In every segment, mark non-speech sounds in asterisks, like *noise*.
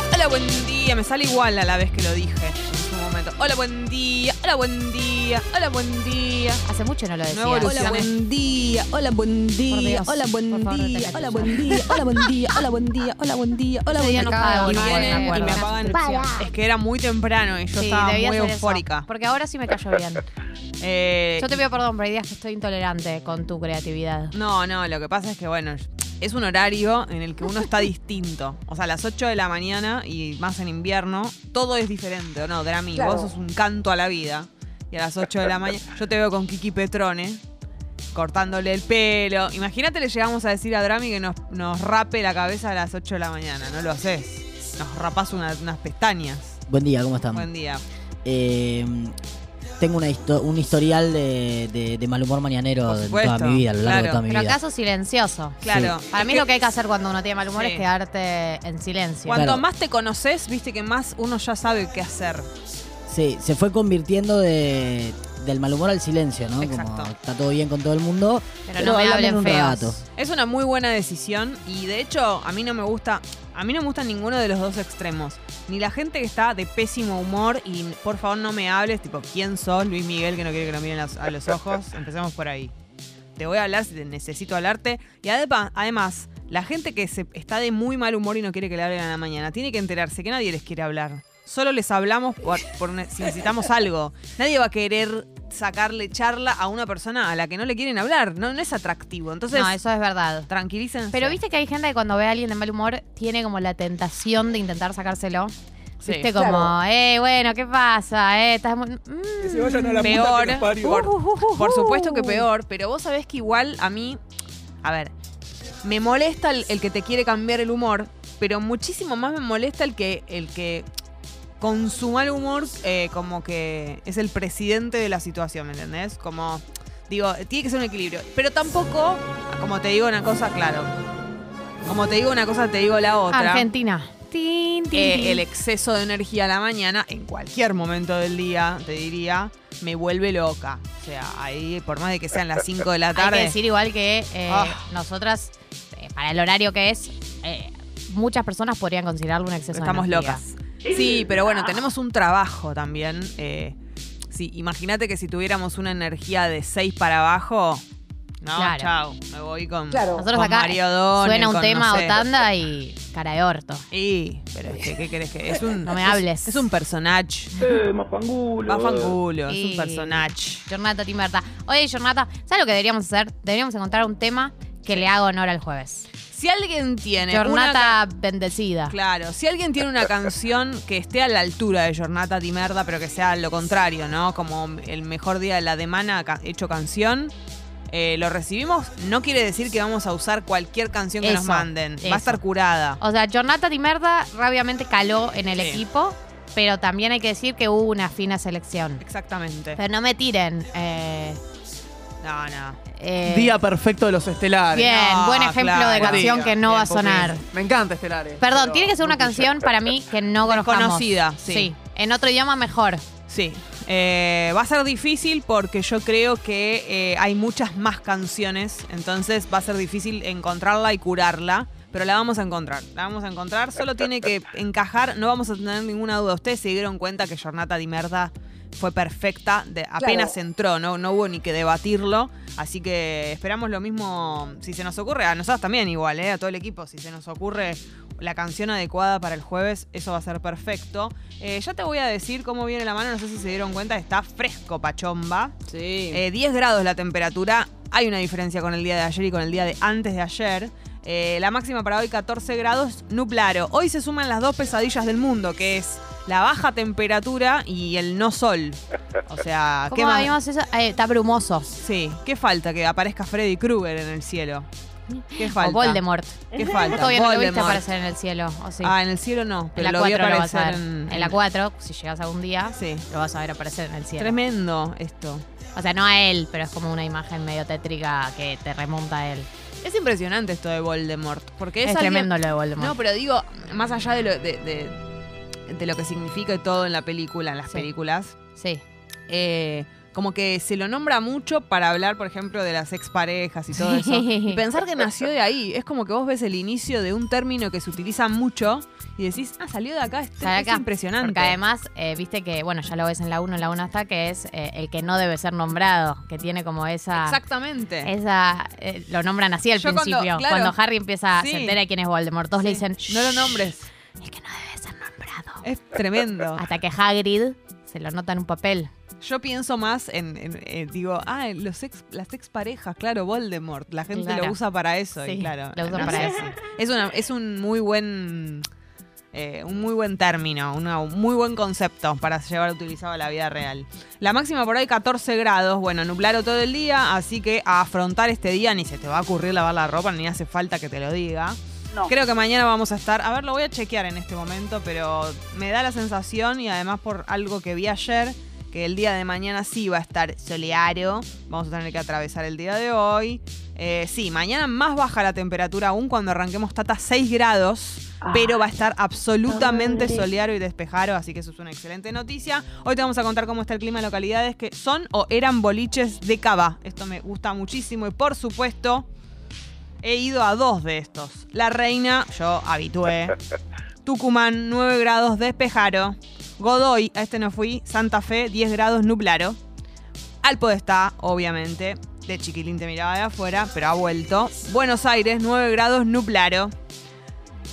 día, hola, buen día. Me sale igual a la vez que lo dije en su momento. Hola, buen día, hola, buen día, hola, buen día. Hace mucho no lo decía. No. Hola, buen día. Hola, buen día. Hola, buen día. Hola, buen día. Hola, buen día. Hola, buen día. Hola, buen día. Hola, buen día no Y vienen y me apagan. Es que era muy temprano y yo Sí, estaba muy ser eso. eufórica. Porque ahora sí me cayó bien. Eh, Yo te pido perdón, pero hay días que estoy intolerante con tu creatividad. No, no, lo que pasa es que, bueno, es un horario en el que uno está distinto. O sea, a las 8 de la mañana y más en invierno, todo es diferente, ¿o no? Drami, Claro. vos sos un canto a la vida. Y a las 8 de la mañana, yo te veo con Kiki Petrone, cortándole el pelo. Imagínate, le llegamos a decir a Drami que nos, nos rape la cabeza a las 8 de la mañana. No lo haces. Nos rapás una- unas pestañas. Buen día, ¿cómo están? Buen día. Eh, tengo una histo- un historial de, de- de mal humor mañanero de toda mi vida, a lo largo claro. de toda mi Pero vida. acaso silencioso. Claro. Para mí que lo que hay que hacer cuando uno tiene mal humor Sí. es quedarte en silencio. Cuanto Claro. más te conoces, viste que más uno ya sabe qué hacer. Sí, se fue convirtiendo de, del mal humor al silencio, ¿no? Exacto. Como está todo bien con todo el mundo, Pero pero, no me hablen un feos. rato. Es una muy buena decisión y de hecho a mí no me gusta, a mí no me gusta ninguno de los dos extremos. Ni la gente que está de pésimo humor y por favor no me hables, tipo, ¿quién sos? Luis Miguel que no quiere que lo miren a los ojos. *laughs* Empecemos por ahí. Te voy a hablar si te necesito hablarte. Y además, además, la gente que se, está de muy mal humor y no quiere que le hablen a la mañana, tiene que enterarse que nadie les quiere hablar. Solo les hablamos por, si necesitamos algo. Nadie va a querer sacarle charla a una persona a la que no le quieren hablar. No, no es atractivo. Entonces, No, eso es verdad. tranquilícense. Pero viste que hay gente que cuando ve a alguien de mal humor tiene como la tentación de intentar sacárselo. Sí. Viste como, eh, bueno, ¿qué pasa? Eh, estás muy... Mm, peor. uh, uh, uh, uh, Por supuesto que peor, pero vos sabés que igual a mí, a ver, me molesta el, el que te quiere cambiar el humor, pero muchísimo más me molesta el que, el que con su mal humor eh, como que es el presidente de la situación, ¿me entendés? Como, digo, tiene que ser un equilibrio, pero tampoco, como te digo una cosa, claro, como te digo una cosa, te digo la otra. Argentina. Tin, tin, Eh, el exceso de energía a la mañana, en cualquier momento del día, te diría, me vuelve loca. O sea, ahí, por más de que sean las 5 de la *laughs* Hay tarde. que decir igual que eh, Ah. nosotras, para el horario que es, muchas personas podrían considerarlo un exceso estamos de energía. locas. Sí, pero bueno, tenemos un trabajo también. eh, sí, imagínate que si tuviéramos una energía de 6 para abajo, no, Claro. chao, me voy con, Claro. Nosotros con acá Mario O'Donnell, suena un con, tema no o sé. tanda y cara de orto. Y, pero es que, ¿qué querés que? Es un, No me es- hables. Es, un personaje. Eh, mafangulo. Va fangulo, es Y- un personaje. Jornata Timerta. Oye, Jornata, ¿sabes lo que deberíamos hacer? Deberíamos encontrar un tema que le haga honor al jueves. Si alguien tiene una Jornata bendecida. Claro, si alguien tiene una canción que esté a la altura de Jornata Timerda, pero que sea lo contrario, ¿no? Como el mejor día de la semana ca- hecho canción, eh, lo recibimos. No quiere decir que vamos a usar cualquier canción que nos Eso, manden. Va a estar curada. O sea, Jornata Timerda rápidamente caló en el Sí. equipo, pero también hay que decir que hubo una fina selección. Exactamente. Pero no me tiren. eh, No, no. eh, Día perfecto de los estelares. Bien, No, buen ejemplo claro. de canción Día, que no bien, va a sonar. Me encanta estelares. Perdón, pero tiene que ser una canción para mí que no conozcamos. Desconocida, sí. En otro idioma mejor. Sí. Eh, va a ser difícil porque yo creo que eh, hay muchas más canciones, entonces va a ser difícil encontrarla y curarla, pero la vamos a encontrar, la vamos a encontrar, solo tiene que encajar, no vamos a tener ninguna duda. Ustedes se dieron cuenta que Jornata di Merda fue perfecta, de, apenas entró, ¿no? no hubo ni que debatirlo, así que esperamos lo mismo, si se nos ocurre, a nosotros también igual, ¿eh? a todo el equipo, si se nos ocurre la canción adecuada para el jueves, eso va a ser perfecto. Eh, ya te voy a decir cómo viene la mano, no sé si se dieron cuenta, está fresco Pachomba. Sí. Eh, 10 grados la temperatura, hay una diferencia con el día de ayer y con el día de antes de ayer. Eh, la máxima para hoy 14 grados, nublaro. Hoy se suman las dos pesadillas del mundo, que es la baja temperatura y el no sol. O sea, *laughs* ¿qué ¿Cómo más? vimos eso? Eh, está brumoso. Sí, ¿qué falta? Que aparezca Freddy Krueger en el cielo. ¿Qué falta? O Voldemort. ¿Qué falta? Todavía no lo viste aparecer en el cielo, ¿o sí? Ah, en el cielo no, en la lo vi 4 lo vas a ver. en, En, la 4, si llegas algún día, Sí. lo vas a ver aparecer en el cielo. Tremendo esto. O sea, no a él, pero es como una imagen medio tétrica que te remonta a él. Es impresionante esto de Voldemort, porque es, Es, alguien- tremendo lo de Voldemort. No, pero digo, más allá de lo, de, de- de lo que significa y todo en la película, en las Sí. películas, Sí. eh, como que se lo nombra mucho para hablar, por ejemplo, de las exparejas y todo eso. Y pensar que nació de ahí, es como que vos ves el inicio de un término que se utiliza mucho y decís, ah, salió de acá, este, es impresionante. Porque además, eh, viste que, bueno, ya lo ves en la 1, en la 1 está, que es eh, el que no debe ser nombrado, que tiene como esa... Exactamente. Esa, eh, lo nombran así al Yo cuando- principio. claro. Cuando Harry empieza, Sí. se entera de quién es Voldemort. Todos le dicen, no lo nombres. el que no debe ser nombrado. Es tremendo. *laughs* Hasta que Hagrid se lo nota en un papel. Yo pienso más en, en- eh, digo, ah, los ex, las exparejas, claro, Voldemort. La gente Claro. lo usa para eso. y Sí, claro, lo usan no para sé. *laughs* eso. Es, una, es un muy buen eh, un muy buen término, una- un muy buen concepto para llevar utilizado a la vida real. La máxima por hoy 14 grados, bueno, nublado todo el día, así que a afrontar este día ni se te va a ocurrir lavar la ropa, ni hace falta que te lo diga. No. Creo que mañana vamos a estar, a ver, lo voy a chequear en este momento, pero me da la sensación y además por algo que vi ayer, que el día de mañana sí va a estar soleado, vamos a tener que atravesar el día de hoy. Eh, sí, mañana más baja la temperatura aún cuando arranquemos Tata 6 grados, pero va a estar absolutamente soleado y despejado, así que eso es una excelente noticia. Hoy te vamos a contar cómo está el clima en localidades que son o eran boliches de cava. Esto me gusta muchísimo y por supuesto he ido a dos de estos. La Reina, yo habitué. *laughs* Tucumán, 9 grados despejaro. Godoy, a este no fui. Santa Fe, 10 grados nublaro. Alpo de está, obviamente. De chiquilín te miraba de afuera, pero ha vuelto. Buenos Aires, 9 grados nublaro.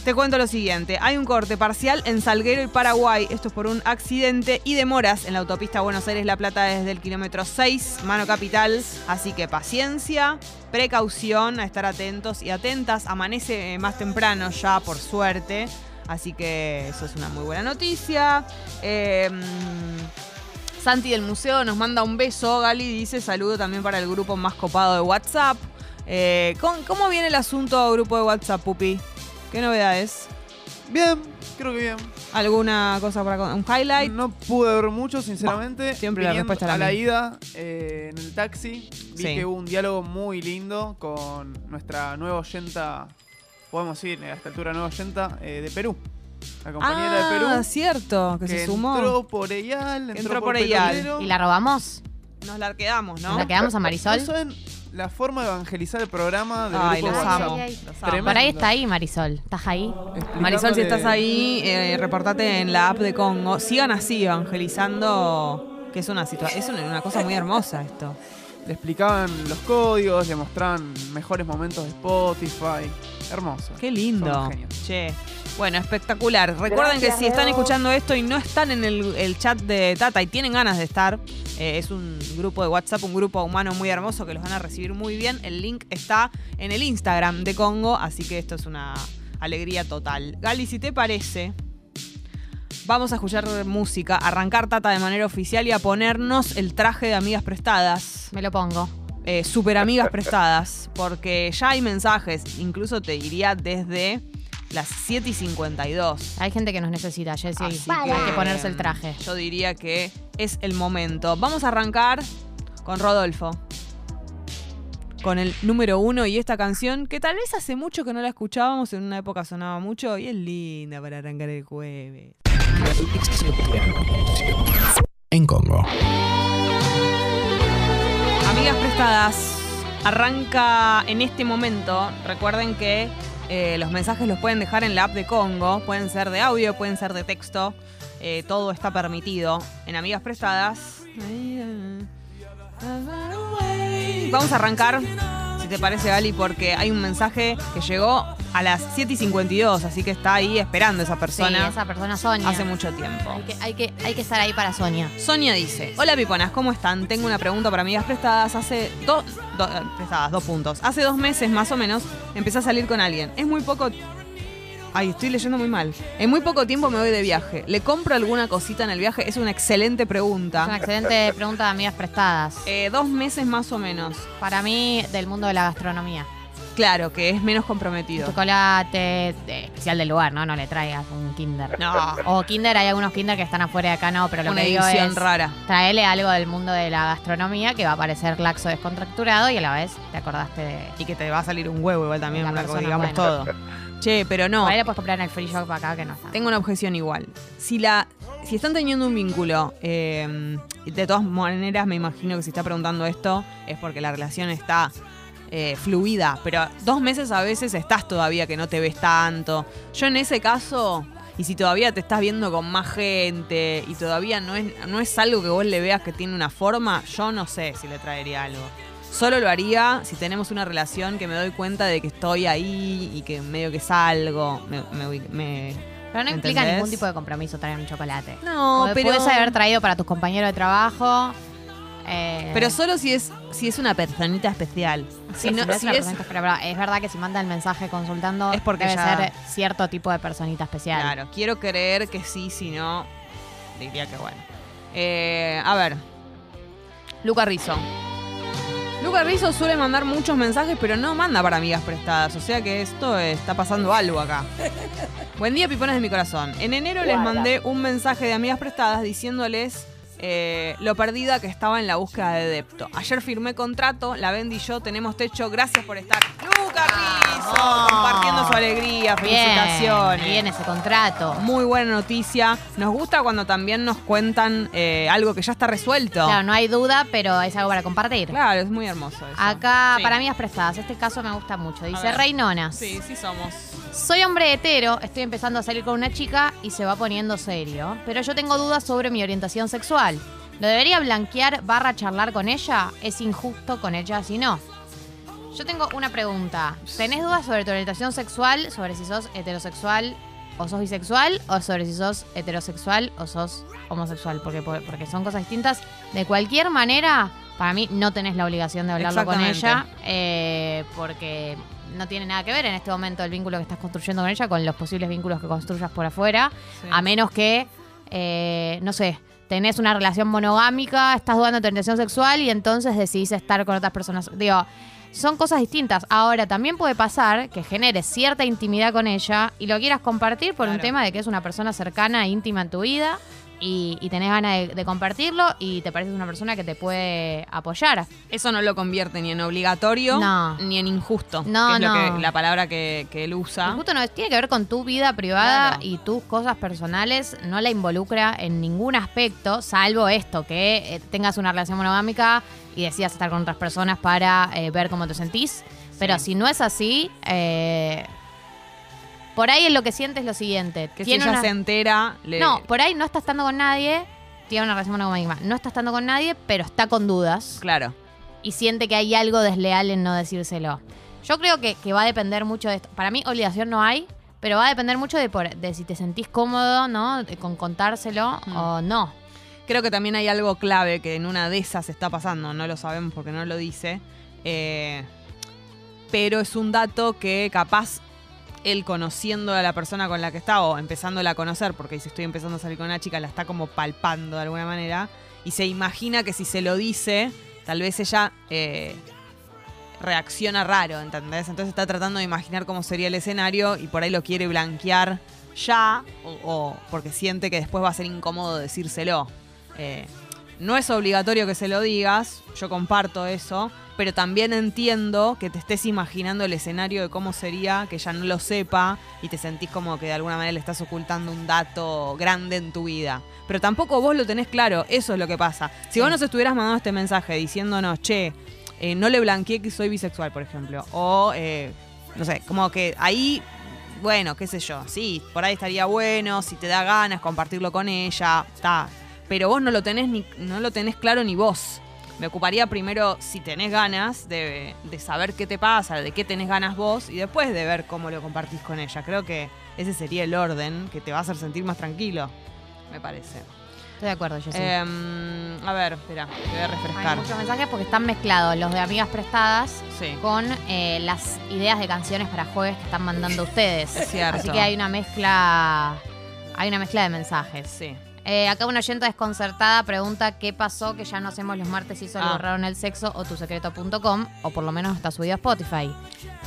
Te cuento lo siguiente, hay un corte parcial en Salguero y Paraguay, esto es por un accidente y demoras en la autopista Buenos Aires-La Plata desde el kilómetro 6, mano capital, así que paciencia, precaución, a estar atentos y atentas, amanece eh, más temprano ya por suerte, así que eso es una muy buena noticia. Mm, Santi del museo nos manda un beso, Gali dice saludo también para el grupo más copado de WhatsApp. Eh, ¿cómo, cómo viene el asunto grupo de WhatsApp, Pupi? ¿Qué novedades? Bien, creo que bien. ¿Alguna cosa para un highlight? No pude ver mucho, sinceramente. Bah, siempre la respuesta es la A la ida, eh, en el taxi, vi Sí. que hubo un diálogo muy lindo con nuestra nueva oyenta, podemos decir, a esta altura nueva oyenta, eh, de Perú. La compañera ah, de Perú. cierto, que, se sumó. Entró por Eyal, entró, Entró por, por Eyal. ¿Y la robamos? Nos la quedamos, ¿no? ¿Nos la quedamos a Marisol? No saben la forma de evangelizar el programa del Ay, grupo los WhatsApp. amo. Ay, ay, los amo. Tremendo. Por ahí está ahí, Marisol. ¿Estás ahí? Marisol, si estás ahí, eh, reportate en la app de Congo. Sigan así evangelizando, que es una situación, es una, una cosa muy hermosa esto. Le explicaban los códigos, le mostraban mejores momentos de Spotify. Hermoso. Qué lindo. Che. Bueno, espectacular. Recuerden que si están escuchando esto y no están en el, el chat de Tata y tienen ganas de estar, eh, es un grupo de WhatsApp, un grupo humano muy hermoso que los van a recibir muy bien. El link está en el Instagram de Congo, así que esto es una alegría total. Gali, si te parece, vamos a escuchar música, arrancar Tata de manera oficial y a ponernos el traje de amigas prestadas Me lo pongo. eh, super amigas prestadas, porque ya hay mensajes, incluso te diría desde las 7 y 52. Hay gente que nos necesita, Jessy. Así Hay que ponerse el traje. Yo diría que es el momento. Vamos a arrancar con Rodolfo. Con el número uno y esta canción que tal vez hace mucho que no la escuchábamos, en una época sonaba mucho y es linda para arrancar el jueves. En Congo. Amigas prestadas, arranca en este momento. Recuerden que eh, los mensajes los pueden dejar en la app de Congo. Pueden ser de audio, pueden ser de texto. Eh, todo está permitido en Amigas Prestadas. Vamos a arrancar, si te parece, Gali, porque hay un mensaje que llegó a las 7 y 52, así que está ahí esperando esa Sí, persona esa persona Sonia. hace mucho tiempo. Hay que, hay, que, hay que estar ahí para Sonia. Sonia dice, hola piponas, ¿cómo están? Tengo una pregunta para amigas prestadas. Hace dos, do- eh, prestadas, dos puntos. Hace dos meses más o menos empecé a salir con alguien. Es muy poco... Ay, estoy leyendo muy mal. En muy poco tiempo me voy de viaje. ¿Le compro alguna cosita en el viaje? Es una excelente Es una pregunta. excelente *laughs* pregunta de amigas prestadas. Eh, dos meses más o menos. Para mí, del mundo de la gastronomía. Claro, que es menos comprometido. Chocolate de- especial del lugar, ¿no? No le traigas un Kinder. No, O Kinder, hay algunos Kinder que están afuera de acá, no, pero lo una que digo edición es rara. traele algo del mundo de la gastronomía que va a parecer laxo descontracturado y a la vez te acordaste de... Y que te va a salir un huevo igual también, persona digamos buena. todo. *laughs* Che, pero no. Ahí la puedes comprar en el free shop acá que no está. Tengo una objeción igual. Si la si están teniendo un vínculo, eh, de todas maneras me imagino que si está preguntando esto es porque la relación está eh, fluida, pero dos meses a veces estás todavía que no te ves tanto. Yo en ese caso, y si todavía te estás viendo con más gente y todavía no es, no es algo que vos le veas que tiene una forma, yo no sé si le traería algo. Solo lo haría si tenemos una relación que me doy cuenta de que estoy ahí y que medio que salgo. Me, me- me- Pero no implica ¿entendés? ningún tipo de compromiso traer un chocolate. No, pero. Puedes haber traído para tus compañeros de trabajo. eh, Pero solo si es, si es una personita especial. sí, Si no, si es si una es- persona- pero, pero es verdad que si manda el mensaje consultando, Es porque debe ya- ser cierto tipo de personita especial. Claro, quiero creer que sí, si no, diría que bueno. Eh, a ver. Luca Rizzo. Luca Rizzo suele mandar muchos mensajes, pero no manda para amigas prestadas. O sea que esto eh, está pasando algo acá. *laughs* Buen día, pipones de mi corazón. En enero les mandé un mensaje de amigas prestadas diciéndoles eh, lo perdida que estaba en la búsqueda de depto. Ayer firmé contrato, la Bendy y yo tenemos techo. Gracias por estar. Luca Rizzo, compartiendo su alegría. Felicitaciones. bien ese contrato. Muy buena noticia. Nos gusta cuando también nos cuentan eh, algo que ya está resuelto. Claro, no hay duda, pero es algo para compartir. Claro, es muy hermoso eso. Acá, Sí. para amigas prestadas, este caso me gusta mucho. Dice ver. Reinonas. Sí, sí somos. Soy hombre hetero, estoy empezando a salir con una chica y se va poniendo serio, pero yo tengo dudas sobre mi orientación sexual. ¿Lo debería blanquear barra charlar con ella? ¿Es injusto con ella si no? Yo tengo una pregunta. ¿Tenés dudas sobre tu orientación sexual? ¿Sobre si sos heterosexual o sos bisexual? ¿O sobre si sos heterosexual o sos homosexual? Porque, porque son cosas distintas. De cualquier manera, para mí no tenés la obligación de hablarlo con ella. eh, porque no tiene nada que ver en este momento el vínculo que estás construyendo con ella con los posibles vínculos que construyas por afuera. Sí. A menos que, eh, no sé, tenés una relación monogámica, estás dudando de tu orientación sexual y entonces decidís estar con otras personas. Digo, son cosas distintas. Ahora, también puede pasar que generes cierta intimidad con ella y lo quieras compartir por un tema de que es una persona cercana e íntima en tu vida y, y tenés ganas de, de compartirlo y te parece una persona que te puede apoyar. Eso no lo convierte ni en obligatorio No. ni en injusto. No, que es lo no. que- la palabra que, que él usa. Y justo no tiene que ver con tu vida privada Claro. y tus cosas personales, no la involucra en ningún aspecto, salvo esto, que eh, tengas una relación monogámica y decidas estar con otras personas para eh, ver cómo te sentís. Pero si no es así, eh, por ahí lo que sientes es lo siguiente. Que si tiene ella una- se entera, le- No, por ahí no está estando con nadie, tiene una relación monogámica, no está estando con nadie, pero está con dudas Claro. y siente que hay algo desleal en no decírselo. Yo creo que, que va a depender mucho de esto. Para mí, obligación no hay, pero va a depender mucho de, por- de si te sentís cómodo, ¿no? De- con contárselo Mm. o no. Creo que también hay algo clave que en una de esas está pasando, no lo sabemos porque no lo dice, eh, pero es un dato que capaz él conociendo a la persona con la que está o empezándola a conocer, porque si estoy empezando a salir con una chica la está como palpando de alguna manera y se imagina que si se lo dice, tal vez ella eh, reacciona raro, ¿entendés? Entonces está tratando de imaginar cómo sería el escenario y por ahí lo quiere blanquear ya o, porque siente que después va a ser incómodo decírselo. Eh, no es obligatorio que se lo digas, yo comparto eso, pero también entiendo que te estés imaginando el escenario de cómo sería, que ella no lo sepa y te sentís como que de alguna manera le estás ocultando un dato grande en tu vida. Pero tampoco vos lo tenés claro, eso es lo que pasa. Si vos nos estuvieras mandando este mensaje diciéndonos, che, eh, no le blanqueé que soy bisexual, por ejemplo, o eh, no sé, como que ahí bueno, qué sé yo, sí, por ahí estaría bueno, si te da ganas compartirlo con ella, está. Pero vos no lo tenés ni, no lo tenés claro ni vos. Me ocuparía primero si tenés ganas de, de saber qué te pasa, de qué tenés ganas vos, y después de ver cómo lo compartís con ella. Creo que ese sería el orden que te va a hacer sentir más tranquilo, me parece. Estoy de acuerdo, yo sí. Em, a ver, espera, te voy a Hay refrescar. muchos mensajes porque están mezclados los de amigas prestadas Sí. con eh, las ideas de canciones para jueves que están mandando ustedes. Es cierto. Así que hay una mezcla. Hay una mezcla de mensajes. Sí. Eh, acá una oyenta desconcertada pregunta qué pasó que ya no hacemos los martes y solo Ah. borraron el sexo o tusecreto.com o por lo menos está subido a Spotify.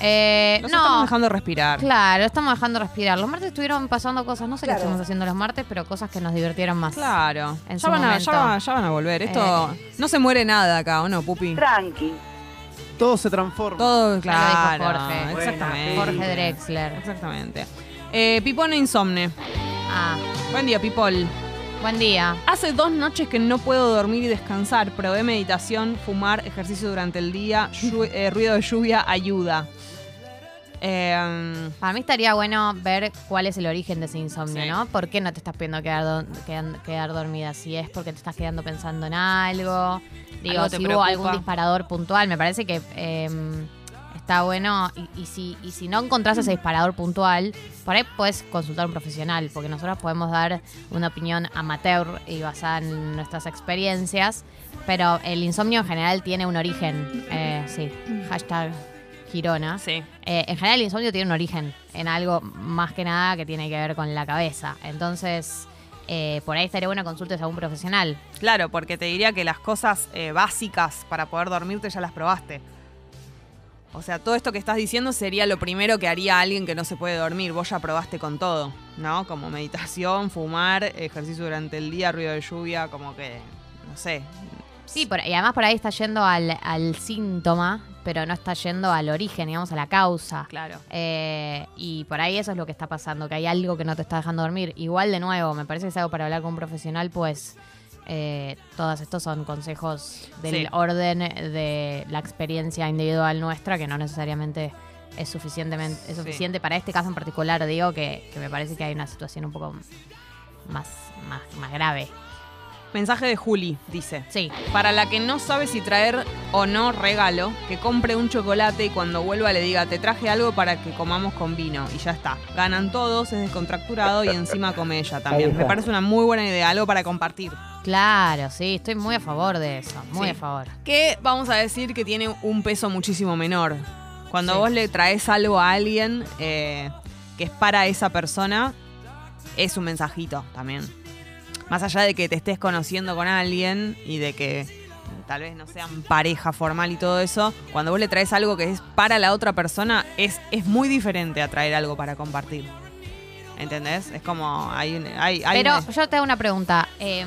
Eh, no, estamos dejando respirar. claro, estamos dejando respirar. Los martes estuvieron pasando cosas, no sé qué estuvimos haciendo los martes, pero cosas que nos divirtieron más. Claro. En ya, su van a, ya, momento. va- ya van a volver. Esto no se muere nada acá, ¿o no, Pupi? Tranqui. Todo se transforma. Todo, Ya lo dijo claro. Jorge. Exactamente. Jorge Drexler. Exactamente. Eh, Pipone Insomne. Ah, Buen día, Pipol. Buen día. Hace dos noches que no puedo dormir y descansar. Probé meditación, fumar, ejercicio durante el día, eh, ruido de lluvia, ayuda. Eh, Para mí estaría bueno ver cuál es el origen de ese insomnio, Sí. ¿no? ¿Por qué no te estás pudiendo quedar, do- quedan- quedar dormida? Si es porque te estás quedando pensando en algo. Digo, Algo si hubo algún disparador puntual. Me parece que eh, está bueno. Y, y si, y si no encontrás ese disparador puntual, por ahí puedes consultar a un profesional. Porque nosotros podemos dar una opinión amateur y basada en nuestras experiencias. Pero el insomnio en general tiene un origen. Eh, sí. Hashtag Girona. sí. Eh, en general el insomnio tiene un origen en algo más que nada que tiene que ver con la cabeza. Entonces, eh, por ahí estaría bueno consultes a un profesional. Claro, porque te diría que las cosas eh, básicas para poder dormirte ya las probaste. O sea, todo esto que estás diciendo sería lo primero que haría alguien que no se puede dormir. Vos ya probaste con todo, ¿no? Como meditación, fumar, ejercicio durante el día, ruido de lluvia, como que, no sé. Sí, por- y además por ahí está yendo al, al síntoma, pero no está yendo al origen, digamos, a la causa. Claro. Eh, y por ahí eso es lo que está pasando, que hay algo que no te está dejando dormir. Igual de nuevo, me parece que es algo para hablar con un profesional, pues eh, todos estos son consejos del Sí. orden de la experiencia individual nuestra, que no necesariamente es suficientemente es Sí. suficiente para este caso en particular. Digo que, que me parece que hay una situación un poco más, más, más grave. Mensaje de Juli, dice. Sí, Para la que no sabe si traer o no regalo, que compre un chocolate y cuando vuelva le diga, te traje algo para que comamos con vino. Y ya está. Ganan todos, es descontracturado y encima come ella también. Me parece una muy buena idea, algo para compartir. claro, sí, estoy muy a favor de eso, muy Sí. a favor. Que vamos a decir que tiene un peso muchísimo menor. Cuando Sí. vos le traes algo a alguien eh, que es para esa persona, es un mensajito también. Más allá de que te estés conociendo con alguien y de que tal vez no sean pareja formal y todo eso, cuando vos le traes algo que es para la otra persona, es, es muy diferente a traer algo para compartir. ¿Entendés? Es como hay, hay, hay Pero una- yo te hago una pregunta. eh,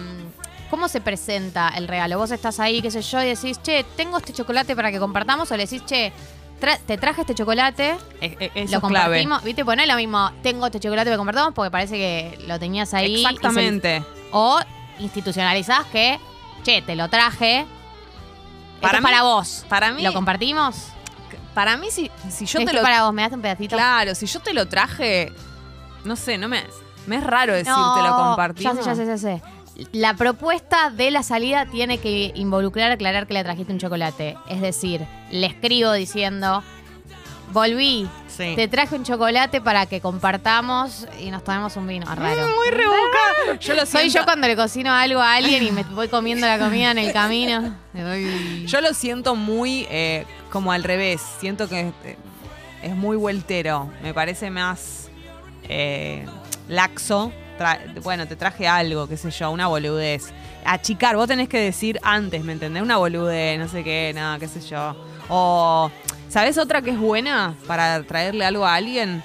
¿Cómo se presenta el regalo? Vos estás ahí, qué sé yo, y decís, che, tengo este chocolate para que compartamos, o le decís, che, tra- te traje este chocolate, lo clave. compartimos, ¿viste? Es lo mismo, tengo este chocolate que compartamos, porque parece que lo tenías ahí. y se- Exactamente. o institucionalizás que, che, te lo traje, Para mí- para vos. para mí- ¿Lo compartimos? Para mí, si, si yo te lo para vos, me das un pedacito. Claro, si yo te lo traje, no sé, no me, me es raro decirte No, lo compartimos. Ya sé, ya sé, ya sé. La propuesta de la salida tiene que involucrar aclarar que le trajiste un chocolate. Es decir, le escribo diciendo, volví, Sí. te traje un chocolate para que compartamos y nos tomemos un vino. Ah, raro. Muy rebuscada. Yo lo Soy yo cuando le cocino algo a alguien y me voy comiendo la comida en el *laughs* camino. Doy- yo lo siento muy eh, como al revés. Siento que eh, es muy vueltero. Me parece más eh, laxo. Bueno, te traje algo, qué sé yo, una boludez. Achicar, vos tenés que decir antes, ¿me entendés? Una boludez, no sé qué, nada, qué sé yo. O, ¿sabés otra que es buena para traerle algo a alguien?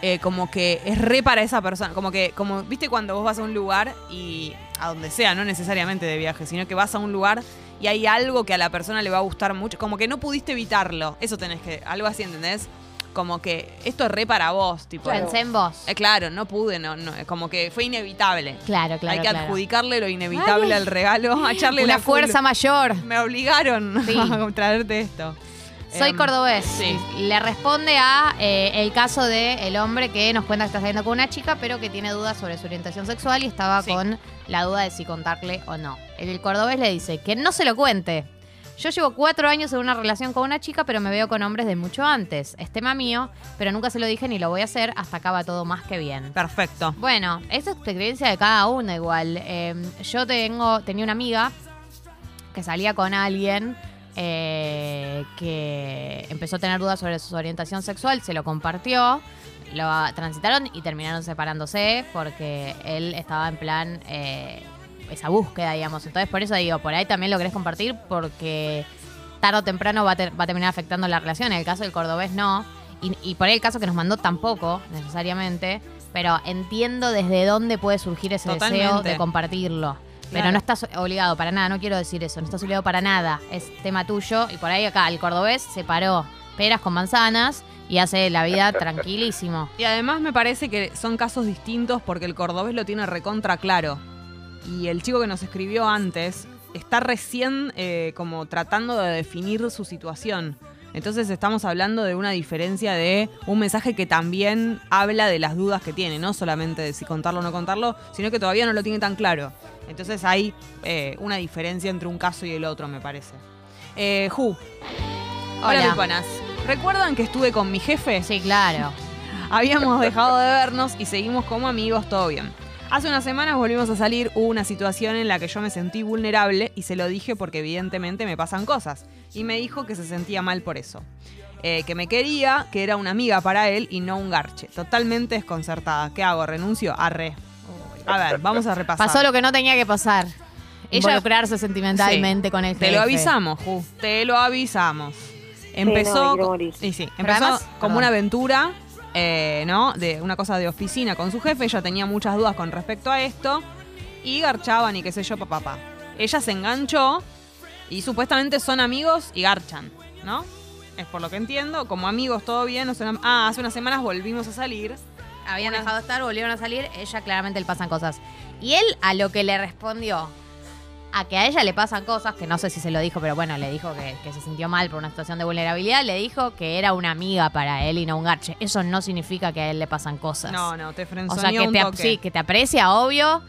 Eh, como que es re para esa persona. Como que, como, viste cuando vos vas a un lugar y a donde sea, no necesariamente de viaje, sino que vas a un lugar y hay algo que a la persona le va a gustar mucho. Como que no pudiste evitarlo. Eso tenés que, algo así, ¿entendés? Como que esto es re para vos, tipo. Pensé en vos. Eh, claro, no pude, no, no, como que fue inevitable. Claro, claro. Hay que claro. adjudicarle lo inevitable Ay. al regalo, a echarle Una la fuerza mayor. Me obligaron *laughs* Sí. a traerte esto. Soy Em, cordobés. sí. Le responde a eh, el caso de el hombre que nos cuenta que está saliendo con una chica, pero que tiene dudas sobre su orientación sexual y estaba Sí. con la duda de si contarle o no. El, del cordobés le dice que no se lo cuente. Yo llevo cuatro años en una relación con una chica, pero me veo con hombres de mucho antes. Es tema mío, pero nunca se lo dije ni lo voy a hacer. Hasta acá va todo más que bien. Perfecto. Bueno, esa es experiencia de cada uno igual. Eh, yo tengo, tenía una amiga que salía con alguien eh, que empezó a tener dudas sobre su orientación sexual, se lo compartió, lo transitaron y terminaron separándose porque él estaba en plan eh, esa búsqueda, digamos. Entonces por eso digo, por ahí también lo querés compartir porque tarde o temprano va a, ter- va a terminar afectando la relación. En el caso del cordobés no. Y, y por ahí el caso que nos mandó tampoco, necesariamente. Pero entiendo desde dónde puede surgir ese deseo de compartirlo. Pero Claro. no estás obligado para nada, no quiero decir eso, no estás obligado para nada. Es tema tuyo. Y por ahí acá el cordobés separó peras con manzanas y hace la vida *laughs* tranquilísimo. Y además me parece que son casos distintos porque el cordobés lo tiene recontra claro. Y el chico que nos escribió antes está recién eh, como tratando de definir su situación. Entonces estamos hablando de una diferencia de un mensaje que también habla de las dudas que tiene, no solamente de si contarlo o no contarlo, sino que todavía no lo tiene tan claro. Entonces hay eh, una diferencia entre un caso y el otro, me parece. Eh, Ju. Hola, Hola. ¿Recuerdan que estuve con mi jefe? Sí, claro. *laughs* Habíamos dejado de vernos y seguimos como amigos, todo bien. Hace unas semanas volvimos a salir, hubo una situación en la que yo me sentí vulnerable y se lo dije porque evidentemente me pasan cosas. Y me dijo que se sentía mal por eso. Eh, que me quería, que era una amiga para él y no un garche. Totalmente desconcertada. ¿Qué hago? ¿Renuncio? Arre. A ver, vamos a repasar. Pasó lo que no tenía que pasar. Ella- Involucrarse sentimentalmente Sí. con el jefe. Te lo avisamos, Ju. Te lo avisamos. Empezó, no, y sí, empezó además- como perdón. una aventura, eh, ¿no? De una cosa de oficina con su jefe. Ella tenía muchas dudas con respecto a esto. Y garchaban y qué sé yo, papá. Ella se enganchó y supuestamente son amigos y garchan, ¿no? Es por lo que entiendo. Como amigos, todo bien. no son am- ah, hace unas semanas volvimos a salir. Habían Una- dejado de estar, volvieron a salir, ella claramente le pasan cosas. Y él a lo que le respondió, a que a ella le pasan cosas, que no sé si se lo dijo, pero bueno, le dijo que, que se sintió mal por una situación de vulnerabilidad, le dijo que era una amiga para él y no un garche. Eso no significa que a él le pasan cosas. No, no, te o sea, que un te, ap- toque. sí, que te aprecia, obvio,